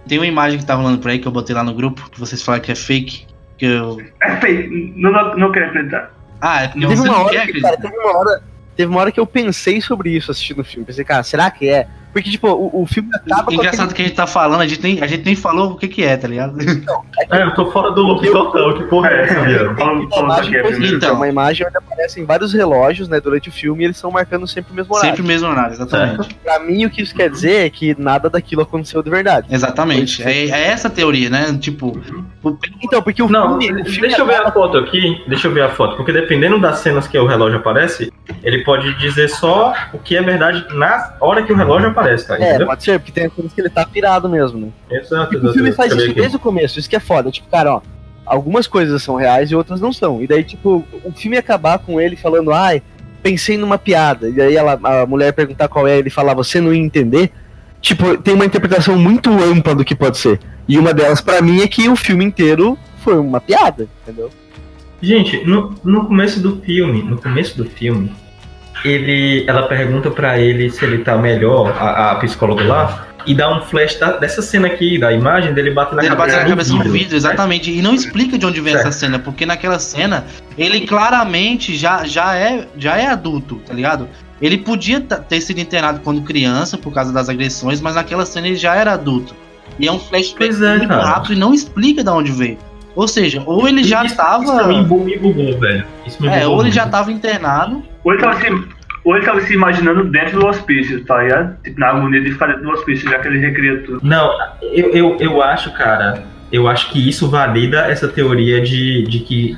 Speaker 2: Tem uma imagem que tá rolando por aí que eu botei lá no grupo, que vocês falaram que é fake. Que eu.
Speaker 5: É feio, não, não, não quero acreditar.
Speaker 2: Ah, é porque
Speaker 4: Teve
Speaker 2: você
Speaker 4: uma
Speaker 2: não
Speaker 4: hora
Speaker 2: quer
Speaker 4: que, cara,
Speaker 2: acreditar.
Speaker 4: teve uma hora, teve uma hora que eu pensei sobre isso assistindo o filme. Pensei, cara, será que é? Porque, tipo, o, o filme acaba com
Speaker 2: Engraçado
Speaker 4: aquele...
Speaker 2: que a gente tá falando, a gente nem, a gente nem falou o que que é, tá ligado?
Speaker 3: É, eu tô fora do loop total. Que porra é essa?
Speaker 5: Fala, fala aqui, é primeiro.
Speaker 2: Então.
Speaker 4: é uma imagem onde aparecem vários relógios, né, durante o filme e eles estão marcando sempre o mesmo horário.
Speaker 2: Sempre o mesmo horário, exatamente.
Speaker 4: Pra mim, o que isso quer dizer é que nada daquilo aconteceu de verdade.
Speaker 2: Exatamente. É, é essa a teoria, né? Tipo,
Speaker 6: Então, porque o
Speaker 3: Não,
Speaker 6: filme. o filme
Speaker 3: deixa eu ver a foto aqui. Deixa eu ver a foto. Porque dependendo das cenas que o relógio aparece, ele pode dizer só o que é verdade na hora que o relógio aparece, tá?
Speaker 6: É,
Speaker 3: Entendeu?
Speaker 6: pode ser, porque tem coisas que ele tá pirado mesmo, né?
Speaker 3: Exato, exato.
Speaker 6: o filme faz isso desde o começo, isso que é foda. Tipo, cara, ó, algumas coisas são reais e outras não são. E daí, tipo, o filme acabar com ele falando, ai, pensei numa piada. E aí ela, a mulher perguntar qual é, ele falar, você não ia entender. Tipo, tem uma interpretação muito ampla do que pode ser. E uma delas, pra mim, é que o filme inteiro foi uma piada, entendeu?
Speaker 3: Gente, no, no começo do filme, no começo do filme, ele, ela pergunta pra ele se ele tá melhor, a, a psicóloga lá, e dá um flash da- dessa cena aqui, da imagem dele batendo na
Speaker 2: Ele bate
Speaker 3: cabeça,
Speaker 2: na cabeça no
Speaker 3: vidro,
Speaker 2: vidro, exatamente. E não explica de onde vem
Speaker 3: Certo.
Speaker 2: essa cena, porque naquela cena ele claramente já, já, é, já é adulto, tá ligado? Ele podia ter sido internado quando criança por causa das agressões, mas naquela cena ele já era adulto. E é um flashback
Speaker 3: é,
Speaker 2: muito
Speaker 3: cara.
Speaker 2: rápido e não explica de onde veio. Ou seja, ou ele já
Speaker 3: Isso-
Speaker 2: tava.
Speaker 3: Isso me bugou, velho. Isso me
Speaker 2: É,
Speaker 3: bugou
Speaker 2: ou ele já tava internado.
Speaker 5: Ou ele tava se, ou ele tava se imaginando dentro do hospício, tá ligado? Tipo, na agonia de ficar dentro do hospício, já que ele recria tudo.
Speaker 3: Não, eu, eu, eu acho, cara, eu acho que isso valida essa teoria de, de que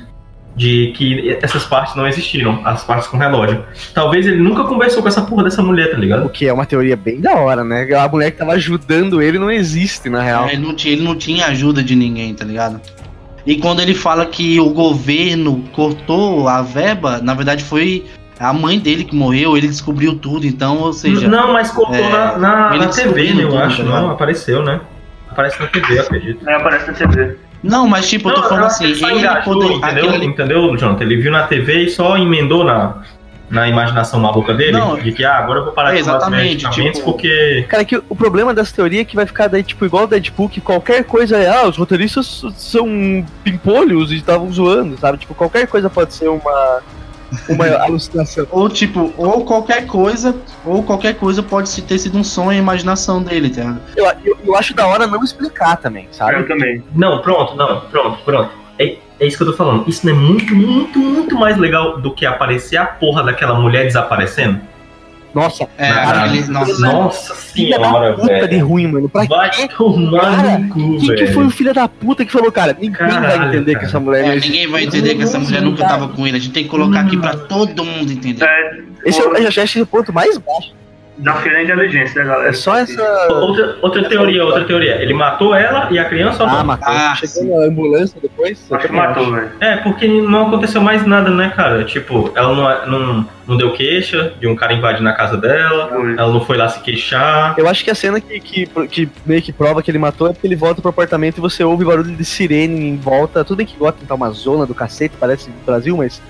Speaker 3: de que essas partes não existiram, as partes com relógio. Talvez ele nunca conversou com essa porra dessa mulher, tá
Speaker 6: O
Speaker 3: ligado?
Speaker 6: que é uma teoria bem da hora, né? A mulher que tava ajudando ele não existe, na real.
Speaker 2: É, Ele não, tinha, ele não tinha ajuda de ninguém, tá ligado? E quando ele fala que o governo cortou a verba, na verdade foi a mãe dele que morreu, ele descobriu tudo, então, ou seja.
Speaker 3: não, mas cortou
Speaker 2: é,
Speaker 3: na, na, na TV, né, eu acho.
Speaker 2: tá
Speaker 3: Não, apareceu, né? Aparece na TV, eu acredito.
Speaker 5: Aí aparece na TV.
Speaker 2: Não, mas tipo, eu tô
Speaker 3: Não,
Speaker 2: falando assim,
Speaker 3: ele
Speaker 2: ele poder.
Speaker 3: entendeu?
Speaker 2: ali-
Speaker 3: Entendeu, Jonathan? Ele viu na TV e só emendou na, na imaginação maluca dele,
Speaker 2: Não,
Speaker 3: de que, ah, agora eu vou parar
Speaker 2: é,
Speaker 3: de
Speaker 2: exatamente,
Speaker 3: medicamentos
Speaker 2: tipo-
Speaker 3: porque...
Speaker 6: Cara, que o problema dessa teoria é que vai ficar daí, tipo, igual o Deadpool, que qualquer coisa é, ah, os roteiristas são pimpolhos e estavam zoando, sabe? Tipo, qualquer coisa pode ser uma, uma alucinação.
Speaker 2: Ou tipo, ou qualquer coisa, ou qualquer coisa pode ter sido um sonho e imaginação dele, tá?
Speaker 6: Eu, eu, eu acho da hora não explicar também, sabe?
Speaker 5: Eu também.
Speaker 3: Não, pronto, não, pronto, pronto. É, é isso que eu tô falando. Isso não é muito, muito, muito mais legal do que aparecer a porra daquela mulher desaparecendo?
Speaker 6: Nossa,
Speaker 2: É,
Speaker 3: Caralho.
Speaker 2: aquele. Nossa,
Speaker 3: Nossa senhora,
Speaker 6: da puta de
Speaker 3: velho.
Speaker 6: ruim, mano. Pra
Speaker 3: Vai
Speaker 6: quê?
Speaker 3: tomar
Speaker 6: Cara,
Speaker 3: no cu,
Speaker 6: Quem que
Speaker 3: velho.
Speaker 6: foi o filho da puta que falou, cara? Ninguém vai
Speaker 3: Caralho,
Speaker 6: entender
Speaker 3: cara.
Speaker 6: que essa mulher
Speaker 2: É, ninguém vai entender que essa mulher nunca tava com ele. A gente tem que colocar aqui pra todo mundo entender.
Speaker 5: É,
Speaker 6: Esse é, o- eu já acho o ponto mais baixo.
Speaker 5: Desafio a inteligência, né, galera?
Speaker 6: É só essa.
Speaker 3: Outra, outra teoria, outra teoria. Ele matou ela e a criança ou
Speaker 6: Ah,
Speaker 3: não?
Speaker 6: matou.
Speaker 2: Ah,
Speaker 6: Chegou na ambulância depois?
Speaker 5: Acho que
Speaker 6: também
Speaker 5: matou, velho.
Speaker 3: É, porque não aconteceu mais nada, né, cara? Tipo, ela não, não, não deu queixa de um cara invadindo a casa dela, ela não foi lá se queixar.
Speaker 6: Eu acho que a cena que, que, que meio que prova que ele matou é porque ele volta pro apartamento e você ouve barulho de sirene em volta. Tudo bem que Gotham tá uma zona do cacete, parece Brasil, mas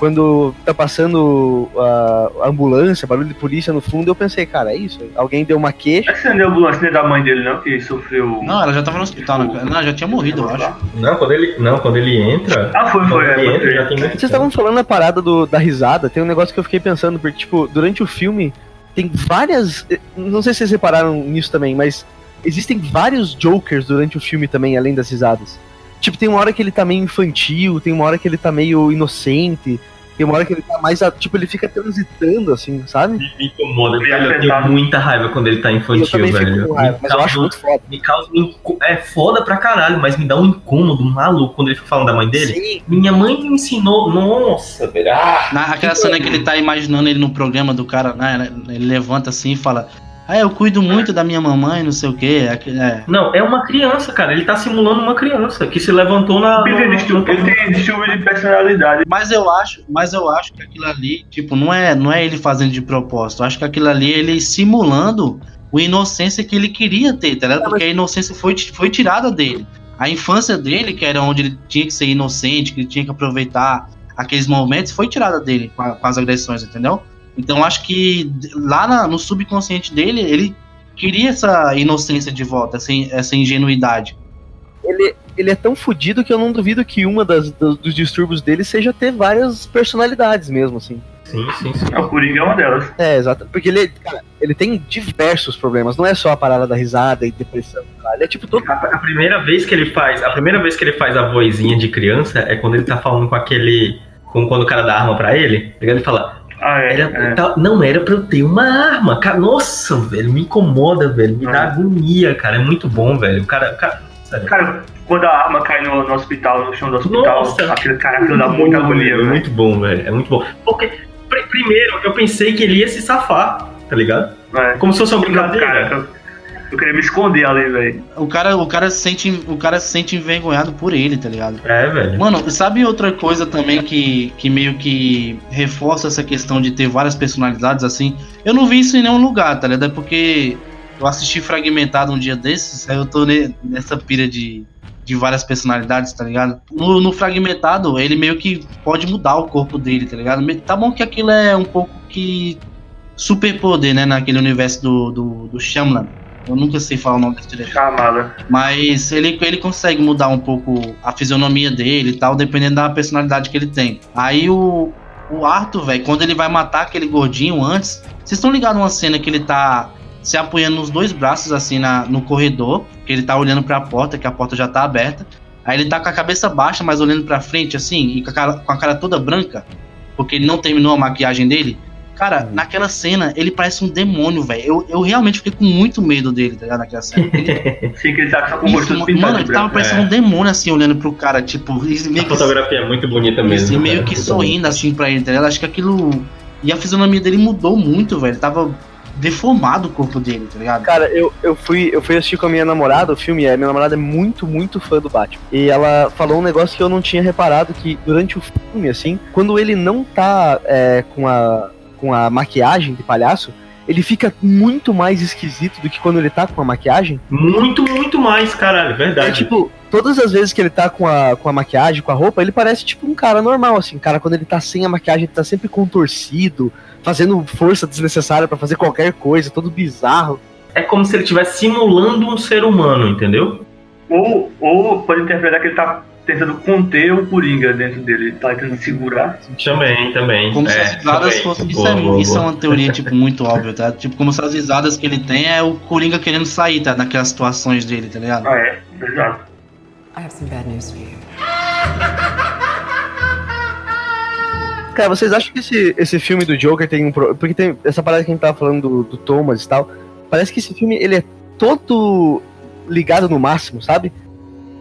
Speaker 6: quando tá passando a, a ambulância, barulho de polícia no fundo, eu pensei, cara, é isso. Alguém deu uma queixa.
Speaker 5: É que você não deu ambulância nem da mãe dele, não? Que sofreu.
Speaker 2: Não, ela já tava no hospital, né? Não, já tinha morrido, eu acho.
Speaker 3: Não, quando ele, não, quando ele entra.
Speaker 5: Ah, foi,
Speaker 3: Quando
Speaker 5: foi.
Speaker 3: ele
Speaker 5: É,
Speaker 3: entra, já
Speaker 5: foi.
Speaker 3: tem muito
Speaker 6: Vocês estavam falando a parada do, da risada, tem um negócio que eu fiquei pensando, porque, tipo, durante o filme tem várias. Não sei se vocês repararam nisso também, mas existem vários Jokers durante o filme também, além das risadas. Tipo, tem uma hora que ele tá meio infantil, tem uma hora que ele tá meio inocente, tem uma hora que ele tá mais. a- Tipo, ele fica transitando, assim, sabe?
Speaker 3: Me incomoda, velho. Eu tenho muita raiva quando ele tá
Speaker 6: eu
Speaker 3: infantil,
Speaker 6: também
Speaker 3: velho.
Speaker 6: fico com raiva,
Speaker 3: Me
Speaker 6: mas eu acho
Speaker 3: causa-
Speaker 6: muito foda.
Speaker 3: Me causa. um É foda pra caralho, mas me dá um incômodo, um maluco quando ele fica falando da mãe dele.
Speaker 6: Sim,
Speaker 3: Minha mãe me ensinou. Nossa, velho. Ah,
Speaker 2: Na, aquela cena que ele tá imaginando ele no programa do cara, né? Ele levanta assim e fala: Ah, eu cuido muito da minha mamãe, não sei o quê. É, é.
Speaker 3: Não, é uma criança, cara. Ele tá simulando uma criança que se levantou na.
Speaker 5: Ele
Speaker 3: no- no-
Speaker 5: ele tem distúrbio de personalidade.
Speaker 2: Mas eu acho, mas eu acho que aquilo ali, tipo, não é, não é ele fazendo de propósito. Eu acho que aquilo ali é ele simulando a inocência que ele queria ter, tá ligado? Porque a inocência foi, foi tirada dele. A infância dele, que era onde ele tinha que ser inocente, que ele tinha que aproveitar aqueles momentos, foi tirada dele com, a- com as agressões, entendeu? Então acho que lá na- no subconsciente dele, ele queria essa inocência de volta, essa, essa ingenuidade.
Speaker 6: ele, ele é tão fodido que eu não duvido que uma das, dos, dos distúrbios dele seja ter várias personalidades mesmo, assim.
Speaker 3: Sim, sim, sim.
Speaker 5: O Coringa é uma delas.
Speaker 6: É, exato. Porque ele, cara, ele tem diversos problemas. Não é só a parada da risada e depressão. Cara. Ele é tipo todo.
Speaker 3: A, a primeira vez que ele faz, a primeira vez que ele faz a vozinha de criança é quando ele tá falando com aquele, com quando o cara dá arma pra ele. Ele fala,
Speaker 5: Ah, é.
Speaker 3: era,
Speaker 5: é.
Speaker 3: não era pra eu ter uma arma. Cara, nossa, velho, me incomoda, velho, me dá agonia, cara. É muito bom, velho. O cara, o cara- Sério.
Speaker 5: Cara, quando a arma cai no, no hospital, no chão do hospital,
Speaker 3: Nossa.
Speaker 5: aquele cara aquilo dá muita agonia,
Speaker 3: É muito bom, velho. É muito bom. Porque, pr- primeiro, eu pensei que ele ia se safar, tá ligado?
Speaker 5: É.
Speaker 3: Como se fosse uma
Speaker 5: Cara,
Speaker 3: brincadeira.
Speaker 5: eu, eu queria me esconder ali, velho.
Speaker 2: O cara, o cara se sente, o cara se sente envergonhado por ele, tá ligado?
Speaker 3: É, velho.
Speaker 2: Mano, sabe outra coisa também que, que meio que reforça essa questão de ter várias personalidades assim? Eu não vi isso em nenhum lugar, tá ligado? É porque eu assisti fragmentado um dia desses, aí eu tô ne- nessa pira de, de várias personalidades, tá ligado? No, no fragmentado, ele meio que pode mudar o corpo dele, tá ligado? Tá bom que aquilo é um pouco que superpoder, né? Naquele universo do, do, do Shyamalan. Eu nunca sei falar o nome desse diretor.
Speaker 5: Chamada.
Speaker 2: Mas ele, ele consegue mudar um pouco a fisionomia dele e tal, dependendo da personalidade que ele tem. Aí o, o Arthur, velho, quando ele vai matar aquele gordinho antes, vocês estão ligados numa cena que ele tá se apoiando nos dois braços, assim, na, no corredor, que ele tá olhando pra porta, que a porta já tá aberta. Aí ele tá com a cabeça baixa, mas olhando pra frente, assim, e com a cara, com a cara toda branca, porque ele não terminou a maquiagem dele. Cara, naquela cena, ele parece um demônio, velho. Eu, eu realmente fiquei com muito medo dele, tá ligado? Naquela cena. Ele
Speaker 5: Sim, que ele tá com o rosto
Speaker 2: mano, ele tava
Speaker 5: branco.
Speaker 2: parecendo
Speaker 3: É.
Speaker 2: um demônio assim, olhando pro cara, tipo,
Speaker 3: A
Speaker 2: meio que,
Speaker 3: fotografia é muito bonita mesmo.
Speaker 2: e meio
Speaker 3: cara.
Speaker 2: que sorrindo assim pra ele, tá ligado? Acho que aquilo. E a fisionomia dele mudou muito, velho. Tava deformado o corpo dele, tá ligado?
Speaker 6: Cara, eu, eu, fui, eu fui assistir com a minha namorada o filme, a minha namorada é muito, muito fã do Batman. E ela falou um negócio que eu não tinha reparado, que durante o filme, assim, quando ele não tá é, com, a, com a maquiagem de palhaço, ele fica muito mais esquisito do que quando ele tá com a maquiagem.
Speaker 3: Muito, muito mais, caralho,
Speaker 6: É
Speaker 3: verdade.
Speaker 6: tipo, todas as vezes que ele tá com a, com a maquiagem, com a roupa, ele parece tipo um cara normal, assim. Cara, quando ele tá sem a maquiagem, ele tá sempre contorcido, fazendo força desnecessária pra fazer qualquer coisa, todo bizarro.
Speaker 3: É como se ele estivesse simulando um ser humano, entendeu?
Speaker 5: Ou, ou pode interpretar que ele tá tentando conter o Coringa dentro dele. Tá tentando segurar.
Speaker 3: Também, também.
Speaker 2: Como se
Speaker 3: é,
Speaker 2: as risadas fossem. Isso,
Speaker 3: Boa,
Speaker 2: é,
Speaker 3: boa,
Speaker 2: isso é uma teoria, tipo, muito óbvia, tá? Tipo, como se as risadas que ele tem é o Coringa querendo sair, tá? Naquelas situações dele, tá ligado?
Speaker 5: Ah, é, exato.
Speaker 7: I have some bad news for you.
Speaker 6: Cara, vocês acham que esse, esse filme do Joker tem um. pro- Porque tem essa parada que a gente tava falando do, do Thomas e tal. Parece que esse filme ele é todo ligado no máximo, sabe?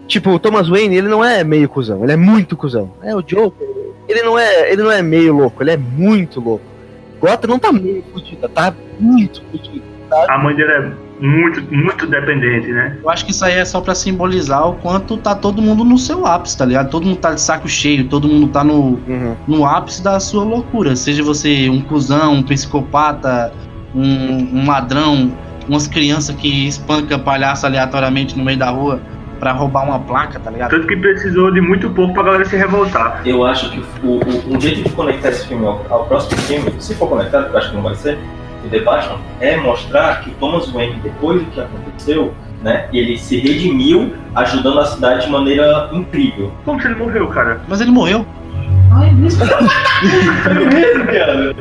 Speaker 6: Tipo, o Thomas Wayne, ele não é meio cuzão, ele é muito cuzão. É o Joker. Ele não é, ele não é meio louco, ele é muito louco. Gotham não tá meio fudida, tá muito fudida.
Speaker 5: A mãe dele é muito, muito dependente, né?
Speaker 2: Eu acho que isso aí é só pra simbolizar o quanto tá todo mundo no seu ápice, tá ligado? Todo mundo tá de saco cheio, todo mundo tá no,
Speaker 6: Uhum.
Speaker 2: no ápice da sua loucura. Seja você um cuzão, um psicopata, um, um ladrão, umas crianças que espanca palhaço aleatoriamente no meio da rua pra roubar uma placa, tá ligado?
Speaker 5: Tanto que precisou de muito pouco pra galera se revoltar.
Speaker 3: Eu acho que o, o, um jeito de conectar esse filme ao, ao próximo filme, se for conectado, porque eu acho que não vai ser, o The Batman, é mostrar que o Thomas Wayne, depois do que aconteceu, né, ele se redimiu ajudando a cidade de maneira incrível.
Speaker 5: Como se ele morreu, cara?
Speaker 2: Mas ele morreu.
Speaker 3: Ai, mesmo? é mesmo, cara?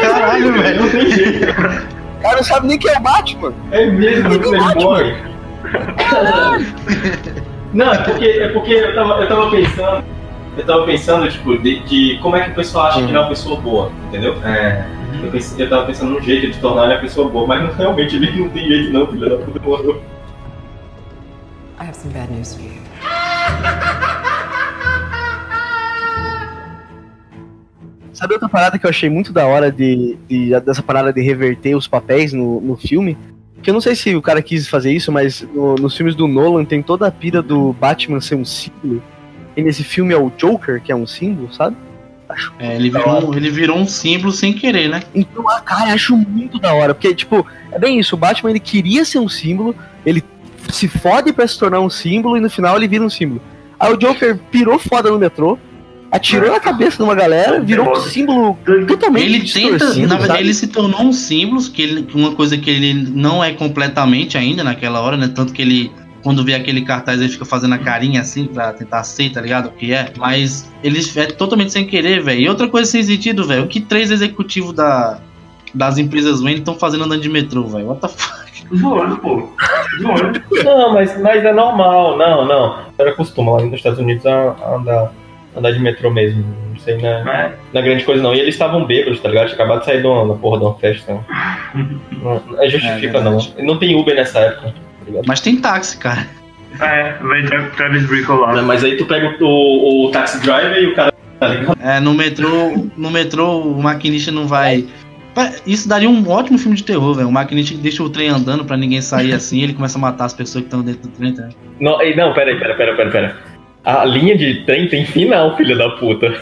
Speaker 2: Caralho, velho.
Speaker 3: Não tem jeito.
Speaker 6: O cara não sabe nem quem é o Batman.
Speaker 3: É mesmo,
Speaker 6: ele Batman.
Speaker 3: morre. Não, é porque, é porque eu, tava, eu tava pensando. Eu tava pensando, tipo, de, de como é que o pessoal acha que ele é uma pessoa boa, entendeu? É. Eu, pensei, eu tava pensando num jeito de tornar ele uma pessoa boa, mas não, realmente ele não tem jeito não, filho da puta morreu.
Speaker 7: I have some bad news for you.
Speaker 6: Sabe outra parada que eu achei muito da hora de, de- dessa parada de reverter os papéis no, no filme? Que eu não sei se o cara quis fazer isso, mas no- nos filmes do Nolan tem toda a pira do Batman ser um símbolo. E nesse filme é o Joker, que é um símbolo, sabe? Acho
Speaker 2: É, ele, virou, um- ele virou um símbolo sem querer, né?
Speaker 6: Então, ah, cara, eu acho muito da hora. Porque, tipo, é bem isso. O Batman, ele queria ser um símbolo, ele se fode pra se tornar um símbolo e no final ele vira um símbolo. Aí o Joker pirou foda no metrô, atirou na cabeça de uma galera, virou um símbolo totalmente
Speaker 2: Ele tenta, na verdade,
Speaker 6: sabe?
Speaker 2: ele se tornou um símbolo, que ele, uma coisa que ele não é completamente ainda naquela hora, né? Tanto que ele, quando vê aquele cartaz, ele fica fazendo a carinha assim pra tentar ser, tá ligado? O que é. Mas ele é totalmente sem querer, velho. E outra coisa sem sentido, velho. O que três executivos da, das empresas Wayne estão fazendo andando de metrô, velho? What the fuck?
Speaker 5: Zoando, pô. Zoando.
Speaker 3: Não, mas, mas é normal, não, não. Era costume lá nos Estados Unidos a, a andar, andar de metrô mesmo. Não sei, não é,
Speaker 5: Mas,
Speaker 3: não é grande coisa não. E eles estavam bêbados, tá ligado? Tinha acabado de sair de uma, da porra de uma festa. Não, não é justifica
Speaker 2: É
Speaker 3: não.
Speaker 2: verdade.
Speaker 3: Não tem Uber nessa época, tá ligado?
Speaker 2: Mas tem táxi, cara.
Speaker 5: É, vem Tra- Travis Bickle lá.
Speaker 3: Mas aí tu pega o, o taxi driver e o cara. tá ligado?
Speaker 2: É, no metrô, no metrô o maquinista não vai. Isso daria um ótimo filme de terror, velho. O maquinista deixa o trem andando pra ninguém sair assim, ele começa a matar as pessoas que estão dentro do trem. Tá?
Speaker 3: Não, ei, não, pera aí, pera, pera, pera, pera. A linha de trem tem final, filho da puta.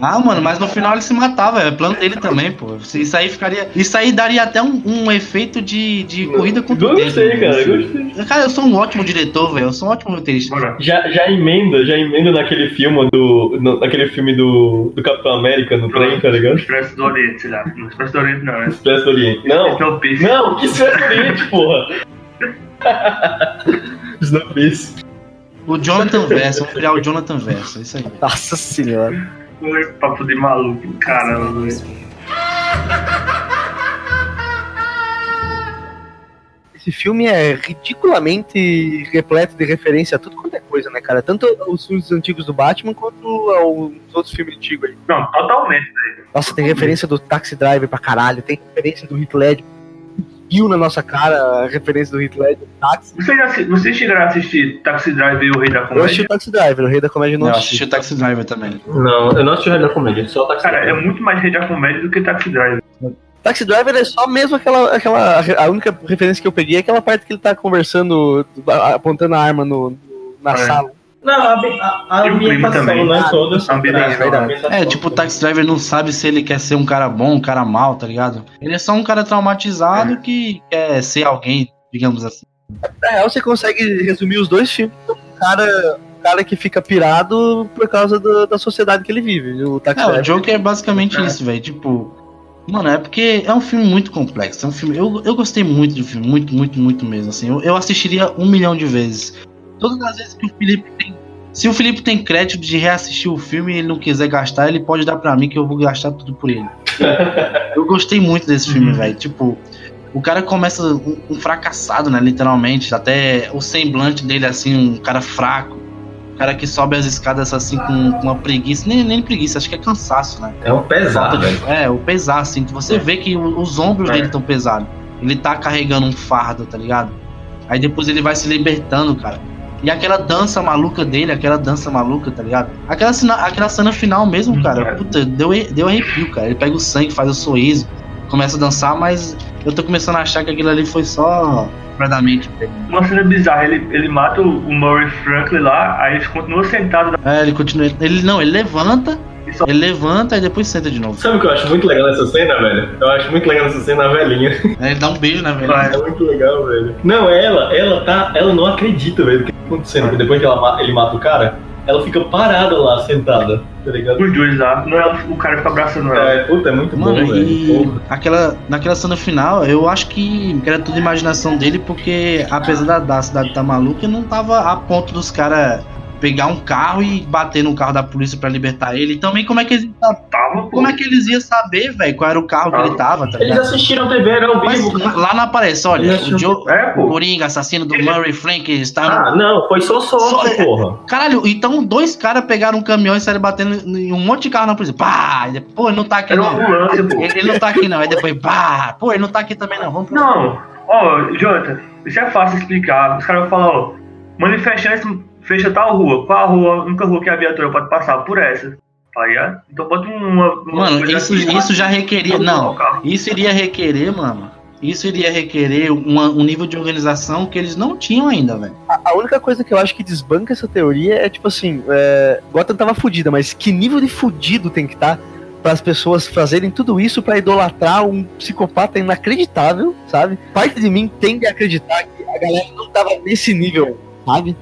Speaker 2: Ah, mano, mas no final ele se matava, é plano dele também, pô. Isso aí ficaria. Isso aí daria até um, um efeito de, de corrida contra o tempo.
Speaker 3: Gostei, cara, gostei.
Speaker 2: Cara, eu sou um ótimo diretor, velho. Eu sou um ótimo roteirista.
Speaker 3: Já, já emenda, já emenda naquele filme do. no- naquele filme do, do Capitão América no trem, tá ligado?
Speaker 5: Expresso do Oriente, sei lá. Não, Expresso do Oriente não, é.
Speaker 3: Expresso do Oriente. Não,
Speaker 5: Snowpiercer.
Speaker 3: não, que Expresso do Oriente, porra. Snowpiercer.
Speaker 2: O Jonathan Verso, vamos criar o Jonathan Verso, é isso aí.
Speaker 6: Nossa senhora.
Speaker 5: Foi papo de maluco, caramba.
Speaker 6: Esse filme é ridiculamente repleto de referência a tudo quanto é coisa, né, cara? Tanto os filmes antigos do Batman quanto aos outros filmes antigos aí.
Speaker 5: Não, totalmente.
Speaker 6: Nossa, tem referência do Taxi Driver pra caralho, tem referência do Heath Ledger. Viu na nossa cara a referência do Heath Ledger do Taxi.
Speaker 5: Vocês, vocês chegaram a assistir Taxi Driver e o Rei da
Speaker 6: Eu assisti
Speaker 5: Comédia?
Speaker 6: o Taxi Driver, o Rei da Comédia não
Speaker 2: Eu
Speaker 6: assisti.
Speaker 2: assisti o Taxi Driver também.
Speaker 3: Não, eu não assisti o Rei da Comédia, só o taxi
Speaker 5: Cara, é
Speaker 3: driver.
Speaker 5: muito mais Rei da Comédia do que Taxi Driver.
Speaker 6: Taxi Driver é só mesmo aquela, aquela. A única referência que eu peguei é aquela parte que ele tá conversando, apontando a arma no, no- na
Speaker 5: É.
Speaker 6: sala.
Speaker 3: Não, a, a, a
Speaker 5: E
Speaker 3: ambientação,
Speaker 5: também.
Speaker 3: né, toda.
Speaker 5: A ambientação,
Speaker 3: É,
Speaker 6: verdade.
Speaker 2: É, tipo, o Taxi Driver não sabe se ele quer ser um cara bom, um cara mal, tá ligado? Ele é só um cara traumatizado que quer ser alguém, digamos assim.
Speaker 6: Na real, você consegue resumir os dois filmes. Um cara, cara que fica pirado por causa do- da sociedade que ele vive. O Taxi
Speaker 2: É, o. Joker é basicamente
Speaker 5: É.
Speaker 2: isso, velho. Tipo. Mano, é porque é um filme muito complexo. É um filme. Eu, eu gostei muito do filme, muito, muito, muito mesmo. Assim, eu, eu assistiria um milhão de vezes. Todas as vezes que o Felipe tem. Se o Felipe tem crédito de reassistir o filme e ele não quiser gastar, ele pode dar pra mim que eu vou gastar tudo por ele. eu gostei muito desse filme,
Speaker 5: Uhum.
Speaker 2: velho. Tipo, o cara começa um, um fracassado, né? Literalmente. Até o semblante dele, assim, um cara fraco. Um cara que sobe as escadas assim com, com uma preguiça. Nem, nem preguiça, acho que é cansaço, né?
Speaker 3: É um pesado,
Speaker 2: de-
Speaker 3: velho.
Speaker 2: É, o pesar, assim, que você vê que o- os ombros
Speaker 5: É.
Speaker 2: dele estão pesados. Ele tá carregando um fardo, tá ligado? Aí depois ele vai se libertando, cara. E aquela dança maluca dele, aquela dança maluca, tá ligado? Aquela cena, aquela cena final mesmo, cara,
Speaker 5: é.
Speaker 2: puta, deu, deu arrepio, cara. Ele pega o sangue, faz o sorriso, começa a dançar, mas eu tô começando a achar que aquilo ali foi só pra dar mente pra ele.
Speaker 5: Uma cena bizarra, ele, ele mata o, Murray Franklin lá, aí ele continua sentado
Speaker 2: É, ele continua. Ele não, ele levanta,
Speaker 5: só
Speaker 2: ele levanta e depois senta de novo.
Speaker 3: Sabe o que eu acho muito legal nessa cena, velho? Eu acho muito legal nessa cena a velhinha.
Speaker 2: Aí ele dá um beijo, né, velho?
Speaker 5: Vai.
Speaker 3: É muito legal, velho. Não, ela, ela tá. Ela não acredita, velho, acontecendo. Porque depois que ela, ele mata o cara, ela fica parada lá, sentada, tá ligado?
Speaker 5: os dois lá. Não é o cara fica abraçando ela.
Speaker 3: É, puta, é muito
Speaker 2: Mano,
Speaker 3: bom, velho.
Speaker 2: e
Speaker 3: Porra.
Speaker 2: aquela, naquela cena final, eu acho que, era tudo imaginação dele, porque apesar da, da cidade estar maluca, não tava a ponto dos caras pegar um carro e bater no carro da polícia pra libertar ele. E também como é que eles,
Speaker 5: Tava, pô.
Speaker 2: como é que eles iam saber, velho, qual era o carro que ele tava, tá
Speaker 3: Eles assistiram TV, era ao
Speaker 2: Mas
Speaker 3: vivo.
Speaker 2: lá não aparece, olha,
Speaker 3: Eles
Speaker 2: o Joe,
Speaker 5: É,
Speaker 2: o. Coringa, assassino do Murray Frank, está no
Speaker 3: Ah, não, foi só sorte,
Speaker 2: Só-
Speaker 3: porra.
Speaker 2: Caralho, então dois caras pegaram um caminhão e saíram batendo em um monte de carro na polícia. Pá! E depois, Pô, ele não tá aqui
Speaker 5: Era
Speaker 2: não.
Speaker 5: ambulância, pô.
Speaker 2: Ele, ele não tá aqui não. Aí depois, pá! Pô, ele não tá aqui também não. Vamos pra...
Speaker 5: Não, ó, Jonathan, isso é fácil explicar. Os caras vão falar, ó, manifestantes fecha tal rua. Qual a rua, a única rua que a viatura pode passar? Por essa. Tá ligado? Então bota uma. uma
Speaker 2: Mano,
Speaker 5: coisa
Speaker 2: isso,
Speaker 5: assim,
Speaker 2: isso já requeria. Não, isso iria requerer, mano. Isso iria requerer uma- um nível de organização que eles não tinham ainda, velho.
Speaker 6: A única coisa que eu acho que desbanca essa teoria é tipo assim, é... Gotham tava fudida, mas que nível de fudido tem que estar para as pessoas fazerem tudo isso pra idolatrar um psicopata inacreditável, sabe? Parte de mim tende a acreditar que a galera não tava nesse nível, sabe?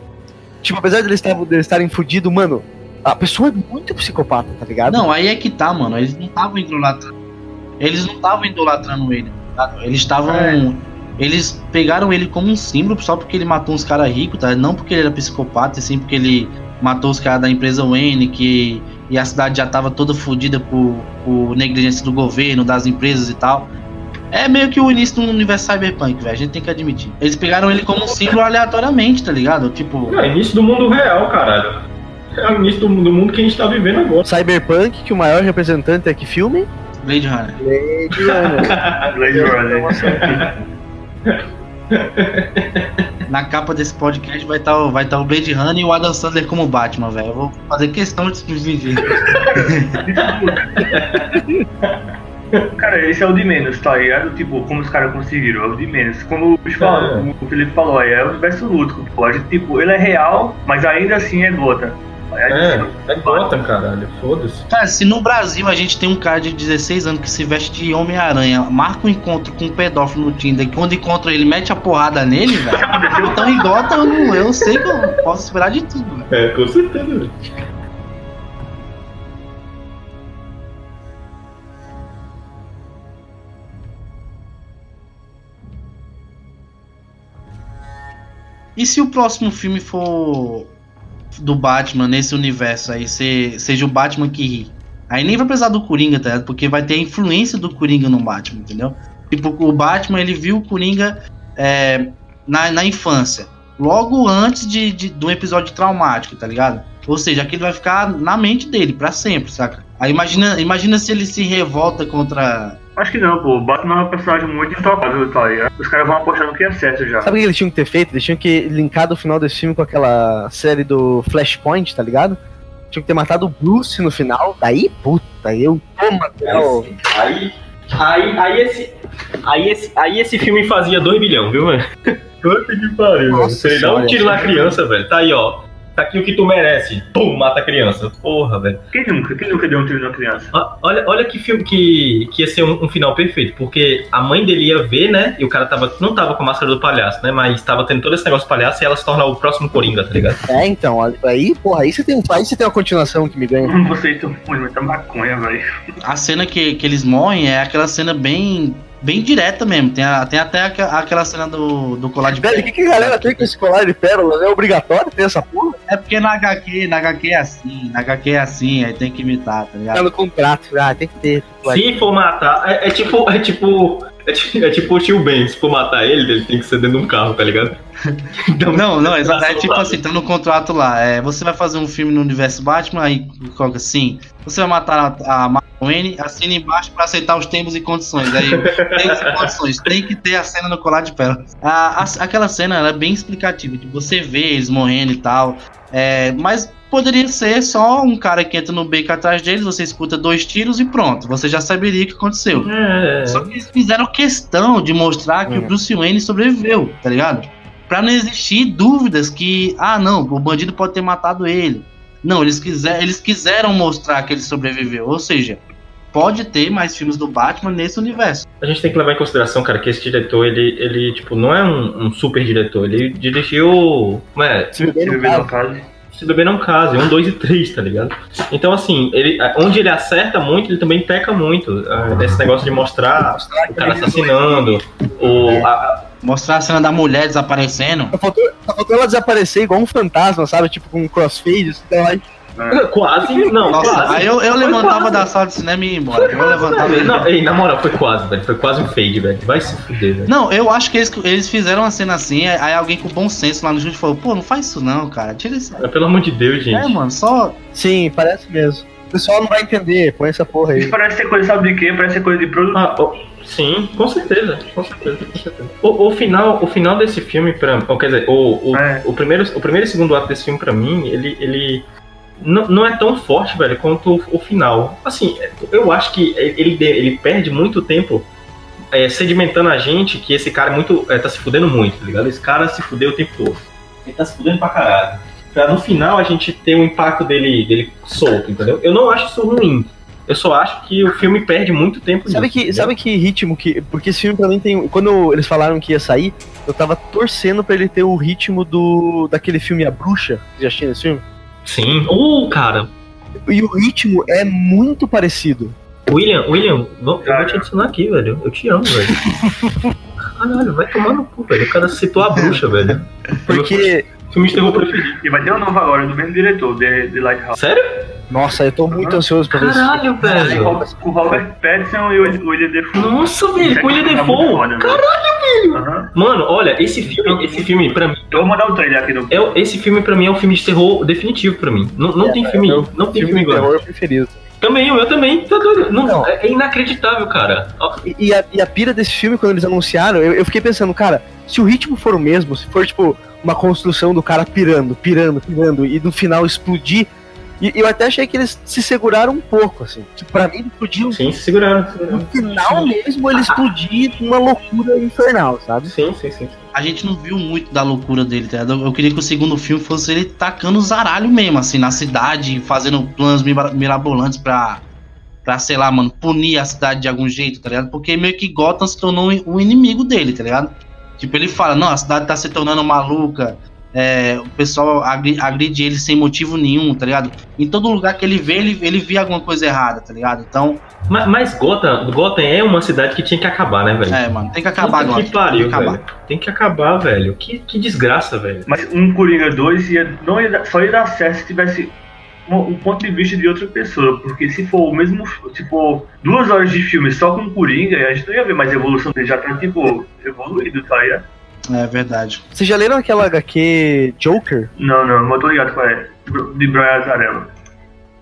Speaker 6: Tipo, apesar de eles estarem fudidos, mano, a pessoa é muito psicopata, tá ligado?
Speaker 2: Não, aí é que tá, mano. Eles não estavam idolatrando. Eles não estavam idolatrando ele. tá? Eles estavam.
Speaker 5: É.
Speaker 2: Eles pegaram ele como um símbolo só porque ele matou uns caras ricos, tá? Não porque ele era psicopata, e sim porque ele matou os caras da empresa Wayne, que. E a cidade já tava toda fodida por, por negligência do governo, das empresas e tal. É meio que o início do universo cyberpunk, velho. A gente tem que admitir. Eles pegaram ele como um símbolo aleatoriamente, tá ligado? Tipo.
Speaker 3: É início do mundo real, caralho. É o início do, do mundo que a gente tá vivendo agora.
Speaker 6: Cyberpunk, que o maior representante é que filme?
Speaker 2: Blade Runner.
Speaker 6: Blade Runner.
Speaker 5: Blade Runner.
Speaker 2: Na capa desse podcast vai estar vai tá o Blade Runner e o Adam Sandler como Batman, velho. Eu vou fazer questão de dividir.
Speaker 5: Cara, esse é o de menos, tá ligado? Tipo, como os caras conseguiram, é o de menos. Como o, bicho falou,
Speaker 3: É.
Speaker 5: como o Felipe falou aí, é o universo lúdico. Pô, a gente, tipo, ele é real, mas ainda assim é gota.
Speaker 3: É, é Gotham, caralho. Foda-se.
Speaker 2: Cara, se no Brasil a gente tem um cara de 16 anos que se veste de Homem-Aranha, marca um encontro com um pedófilo no Tinder, que quando encontra ele mete a porrada nele, velho. Então em Gotham eu, não- eu sei que eu posso esperar de tudo, velho.
Speaker 3: É, com certeza, velho.
Speaker 2: E se o próximo filme for do Batman nesse universo aí, se- seja o Batman que ri? Aí nem vai precisar do Coringa, tá? Porque vai ter a influência do Coringa no Batman, entendeu? Tipo, o Batman, ele viu o Coringa é, na, na infância. Logo antes de, de, de um episódio traumático, tá ligado? Ou seja, aquilo vai ficar na mente dele pra sempre, saca? Aí imagina, imagina se ele se revolta contra.
Speaker 5: Acho que não, pô. O Batman é um personagem muito intocável, tá ligado? Os caras vão apostando que é certo já.
Speaker 6: Sabe o que eles tinham que ter feito? Eles tinham que linkar o final desse filme com aquela série do Flashpoint, tá ligado? Tinham que ter matado o Bruce no final. Daí, puta, eu toma,
Speaker 3: Aí, aí, aí, esse, aí, esse, aí esse filme fazia 2 bilhões, viu, velho? Puta que pariu, velho.
Speaker 6: Nossa
Speaker 3: Você dá um tiro na criança, velho. Tá aí, ó. Tá aqui o que tu merece. Pum, mata a criança. Porra, velho.
Speaker 5: Quem nunca? Quem nunca deu um tiro na criança?
Speaker 3: Ó, Olha, olha que filme que, que ia ser um, um final perfeito, porque a mãe dele ia ver, né? E o cara tava, não tava com a máscara do palhaço, né? Mas tava tendo todo esse negócio do palhaço e ela se torna o próximo Coringa, tá ligado?
Speaker 6: É, então, aí, porra, aí você tem, um- aí você tem uma continuação que me ganha.
Speaker 5: Vocês estão fumando muita maconha, velho.
Speaker 2: A cena que, que eles morrem é aquela cena bem. Bem direta mesmo. Tem, a- tem até aque- aquela cena do, do colar de
Speaker 6: Velho, o que, que a galera tem com esse colar de pérolas? É obrigatório ter essa porra?
Speaker 2: É porque na HQ, na HQ é assim, na HQ é assim, aí tem que imitar, tá
Speaker 6: Tá
Speaker 2: ligado?
Speaker 6: no contrato. Ah, tem que ter.
Speaker 3: Se for matar, é, é tipo, é tipo, é, é tipo o tio Ben, se for matar ele, ele tem que ser dentro de um carro, tá ligado? Então,
Speaker 2: Não, não, exato. É
Speaker 3: Braço
Speaker 2: tipo assim, tá no contrato lá. É, você vai fazer um filme no universo Batman, aí coloca assim. Você vai matar a, a Wayne, assina embaixo pra aceitar os termos e condições. Aí, termos e condições. Tem que ter a cena no colar de pérola. A, a- aquela cena ela é bem explicativa. Tipo, você vê eles morrendo e tal. É, mas poderia ser só um cara que entra no beco atrás deles, você escuta dois tiros e pronto. Você já saberia o que aconteceu.
Speaker 3: É,
Speaker 2: Só que eles fizeram questão de mostrar que
Speaker 6: Hum.
Speaker 2: o Bruce Wayne sobreviveu, tá ligado? Pra não existir dúvidas que, ah, não, o bandido pode ter matado ele. Não, eles, quiser, eles quiseram mostrar que ele sobreviveu. Ou seja, pode ter mais filmes do Batman nesse universo.
Speaker 3: a gente tem que levar em consideração, cara, que esse diretor, ele, ele tipo, não é um, um super diretor, ele dirigiu, como é,
Speaker 6: Se beber
Speaker 5: Se
Speaker 6: no
Speaker 5: beber no
Speaker 6: caso.
Speaker 5: caso.
Speaker 3: Se Beber Não Case, um, dois e três, tá ligado? Então, assim, ele, onde ele acerta muito, ele também peca muito. ah, Esse negócio de mostrar o cara assassinando, o, a- a-
Speaker 2: Mostrar a cena da mulher desaparecendo.
Speaker 6: Só faltou, só faltou ela desaparecer igual um fantasma, sabe? Tipo com um crossfade. Assim, ela-
Speaker 3: quase, não,
Speaker 2: Nossa,
Speaker 3: quase.
Speaker 2: aí eu, eu levantava
Speaker 3: quase.
Speaker 2: da sala de cinema e ia embora. Eu levantava ia
Speaker 3: Não, ei, na moral, foi quase, velho. Foi quase um fade, velho. Vai se fuder, velho.
Speaker 2: Não, eu acho que eles, eles fizeram uma cena assim, aí alguém com bom senso lá no estúdio falou, pô, não faz isso não, cara. Tira isso.
Speaker 3: Pelo amor de Deus, gente.
Speaker 2: É, mano, só.
Speaker 6: Sim, parece mesmo. O pessoal não vai entender, põe essa porra
Speaker 5: Isso
Speaker 6: aí.
Speaker 5: parece ser coisa, sabe de quê? Parece ser coisa de produto.
Speaker 3: Ah, oh, sim, com certeza, com certeza, com certeza. O, o final, o final desse filme, pra, ou, quer dizer, o, o,
Speaker 5: É.
Speaker 3: o, primeiro, o primeiro e segundo ato desse filme, pra mim, ele, ele não, não é tão forte, velho, quanto o, o final. Assim, eu acho que ele, ele perde muito tempo é, sedimentando a gente que esse cara é muito, é, tá se fudendo muito, tá ligado? Esse cara se fudeu o tempo todo. Ele tá se fudendo pra caralho. Pra no final a gente ter o impacto dele, dele solto, entendeu? Eu não acho isso ruim. Eu só acho que o filme perde muito tempo
Speaker 6: Sabe
Speaker 3: nisso,
Speaker 6: que,
Speaker 3: entendeu?
Speaker 6: sabe que ritmo que. Porque esse filme pra mim tem. Quando eles falaram que ia sair, eu tava torcendo pra ele ter o ritmo do. daquele filme A Bruxa. Você já assistiu esse filme?
Speaker 3: Sim. Uh, cara.
Speaker 6: E o ritmo é muito parecido.
Speaker 3: William, William, vou- eu vou te adicionar aqui, velho. Eu te amo, velho. Caralho, vai tomar no cu, velho. O cara citou a bruxa, velho.
Speaker 6: Porque.
Speaker 3: Filme de terror preferido.
Speaker 5: E vai ter um novo agora, do mesmo diretor, de, de Lighthouse.
Speaker 3: Sério?
Speaker 6: Nossa, eu tô muito ansioso pra ver isso.
Speaker 3: Caralho, velho.
Speaker 5: Com o Robert Pattinson e o William Defoe.
Speaker 3: Nossa, velho, com William
Speaker 5: Tá muito
Speaker 3: Defoe.
Speaker 5: foda, velho.
Speaker 3: Caralho,
Speaker 5: Aham.
Speaker 3: Mano, olha, esse filme, esse filme, pra mim,
Speaker 5: Eu vou mandar o trailer aqui no.
Speaker 3: é, o- esse filme pra mim é um filme de terror definitivo pra mim. Não, não tem filme,
Speaker 6: É o
Speaker 3: não tem filme igual.
Speaker 6: terror preferido.
Speaker 3: Também, o meu também. Tá doido. Não,
Speaker 6: Não.
Speaker 3: é, é inacreditável, cara.
Speaker 6: E, e a, e a pira desse filme, quando eles anunciaram, eu, eu fiquei pensando, cara, se o ritmo for o mesmo, se for, tipo, uma construção do cara pirando, pirando, pirando, e no final explodir. E eu até achei que eles se seguraram um pouco, assim. Tipo, pra mim, explodiu
Speaker 3: Sim, se seguraram. se seguraram.
Speaker 6: no final mesmo, ele explodir uma loucura infernal, sabe?
Speaker 3: Sim, sim, sim.
Speaker 2: A gente não viu muito da loucura dele, tá ligado? Eu queria que o segundo filme fosse ele tacando os zaralhos mesmo, assim, na cidade, fazendo planos mira- mirabolantes pra, pra, sei lá, mano, punir a cidade de algum jeito, tá ligado? Porque meio que Gotham se tornou o inimigo dele, tá ligado? Tipo, ele fala, não, a cidade tá se tornando maluca, é, o pessoal agri- agride ele sem motivo nenhum, tá ligado? Em todo lugar que ele vê, ele, ele vê alguma coisa errada, tá ligado? Então,
Speaker 3: Mas, mas Gotham, Gotham é uma cidade que tinha que acabar, né, velho?
Speaker 2: é, mano, tem que acabar
Speaker 3: Puta
Speaker 2: agora.
Speaker 3: Que pariu,
Speaker 2: tem que acabar.
Speaker 3: velho. Tem que acabar, velho. Que, que desgraça, velho.
Speaker 5: Mas um Coringa 2 ia, não ia, só ia dar certo se tivesse um, um ponto de vista de outra pessoa. Porque se for o mesmo. Se for duas horas de filme só com Coringa, a gente não ia ver mais evolução dele. Já tá, tipo, evoluído, tá ligado?
Speaker 2: É verdade.
Speaker 6: Vocês já leram aquela HQ Joker?
Speaker 5: Não, não, eu tô ligado qual é. De Brian Azarello.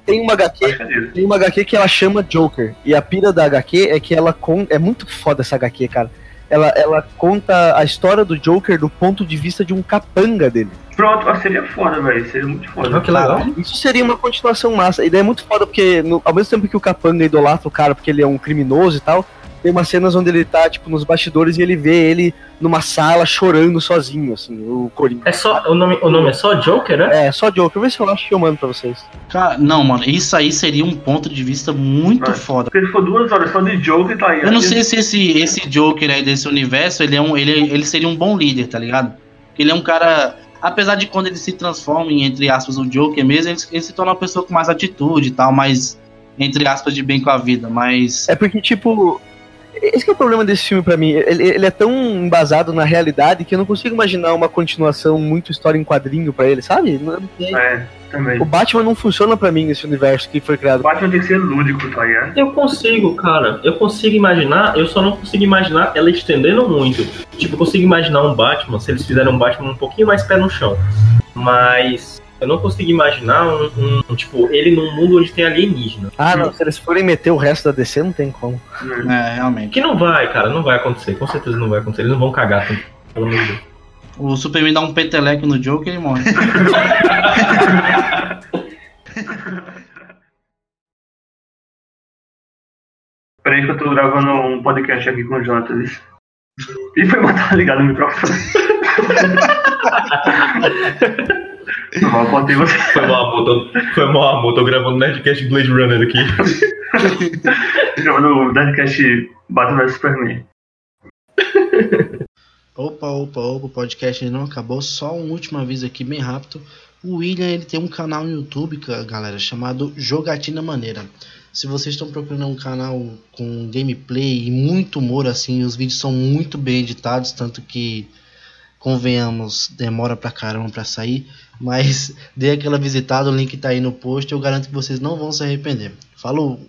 Speaker 6: Tem uma HQ. Tem uma HQ que ela chama Joker. E a pira da HQ é que ela conta. É muito foda essa HQ, cara. Ela, ela conta a história do Joker do ponto de vista de um capanga dele.
Speaker 5: Pronto, ah, seria foda, velho. Seria muito foda.
Speaker 3: Ah, que legal.
Speaker 6: Isso seria uma continuação massa. E daí é muito foda porque, no- ao mesmo tempo que o capanga idolatra o cara porque ele é um criminoso e tal, tem umas cenas onde ele tá, tipo, nos bastidores e ele vê ele numa sala chorando sozinho, assim, o Coringa.
Speaker 3: É só, o, nome, o nome é só Joker, né?
Speaker 6: É, só Joker. Vê se eu acho que eu mando pra vocês.
Speaker 2: Cara, não, mano, isso aí seria um ponto de vista muito
Speaker 5: É.
Speaker 2: foda.
Speaker 5: Porque se for duas horas só de Joker, tá aí.
Speaker 2: Eu não sei se esse, esse Joker aí desse universo, ele, é um, ele, ele seria um bom líder, tá ligado? Ele é um cara. Apesar de quando ele se transforma em, entre aspas, o Joker mesmo, ele, ele se torna uma pessoa com mais atitude e tal, mais, entre aspas, de bem com a vida. Mas.
Speaker 6: É porque, tipo. Esse que é o problema desse filme pra mim. Ele, ele é tão embasado na realidade que eu não consigo imaginar uma continuação muito história em quadrinho pra ele, sabe? Não- não sei.
Speaker 5: É, também.
Speaker 6: O Batman não funciona pra mim nesse universo que foi
Speaker 5: O
Speaker 6: criado.
Speaker 5: Batman tem que ser lúdico, tá ligado?
Speaker 3: Eu consigo, cara. Eu consigo imaginar, eu só não consigo imaginar ela estendendo muito. Tipo, eu consigo imaginar um Batman, se eles fizerem um Batman um pouquinho mais pé no chão. Mas eu não consigo imaginar um, um, tipo, ele num mundo onde tem alienígena.
Speaker 6: Ah, não. Se eles forem meter o resto da DC, não tem como.
Speaker 2: É, realmente.
Speaker 3: Que não vai, cara, não vai acontecer. Com certeza não vai acontecer. Eles não vão cagar tanto. Pelo amor de Deus.
Speaker 2: O Superman dá um peteleco no Joker e ele morre.
Speaker 5: Peraí que eu tô gravando um podcast aqui com o Jonathan. E foi botar ligado o microfone. Não, eu contei você.
Speaker 3: Foi mal, amor. Tô, foi mal, amor. Tô gravando Nerdcast Blade Runner aqui.
Speaker 5: Gravando o Deadcast Batman vs Superman.
Speaker 2: Opa, opa, opa, o podcast ainda não acabou. Só um último aviso aqui, bem rápido. O William ele tem um canal no YouTube, galera, chamado Jogatina Maneira. Se vocês estão procurando um canal com gameplay e muito humor, assim, os vídeos são muito bem editados, tanto que, convenhamos, demora pra caramba pra sair. Mas dê aquela visitada, o link tá aí no post, eu garanto que vocês não vão se arrepender. Falou!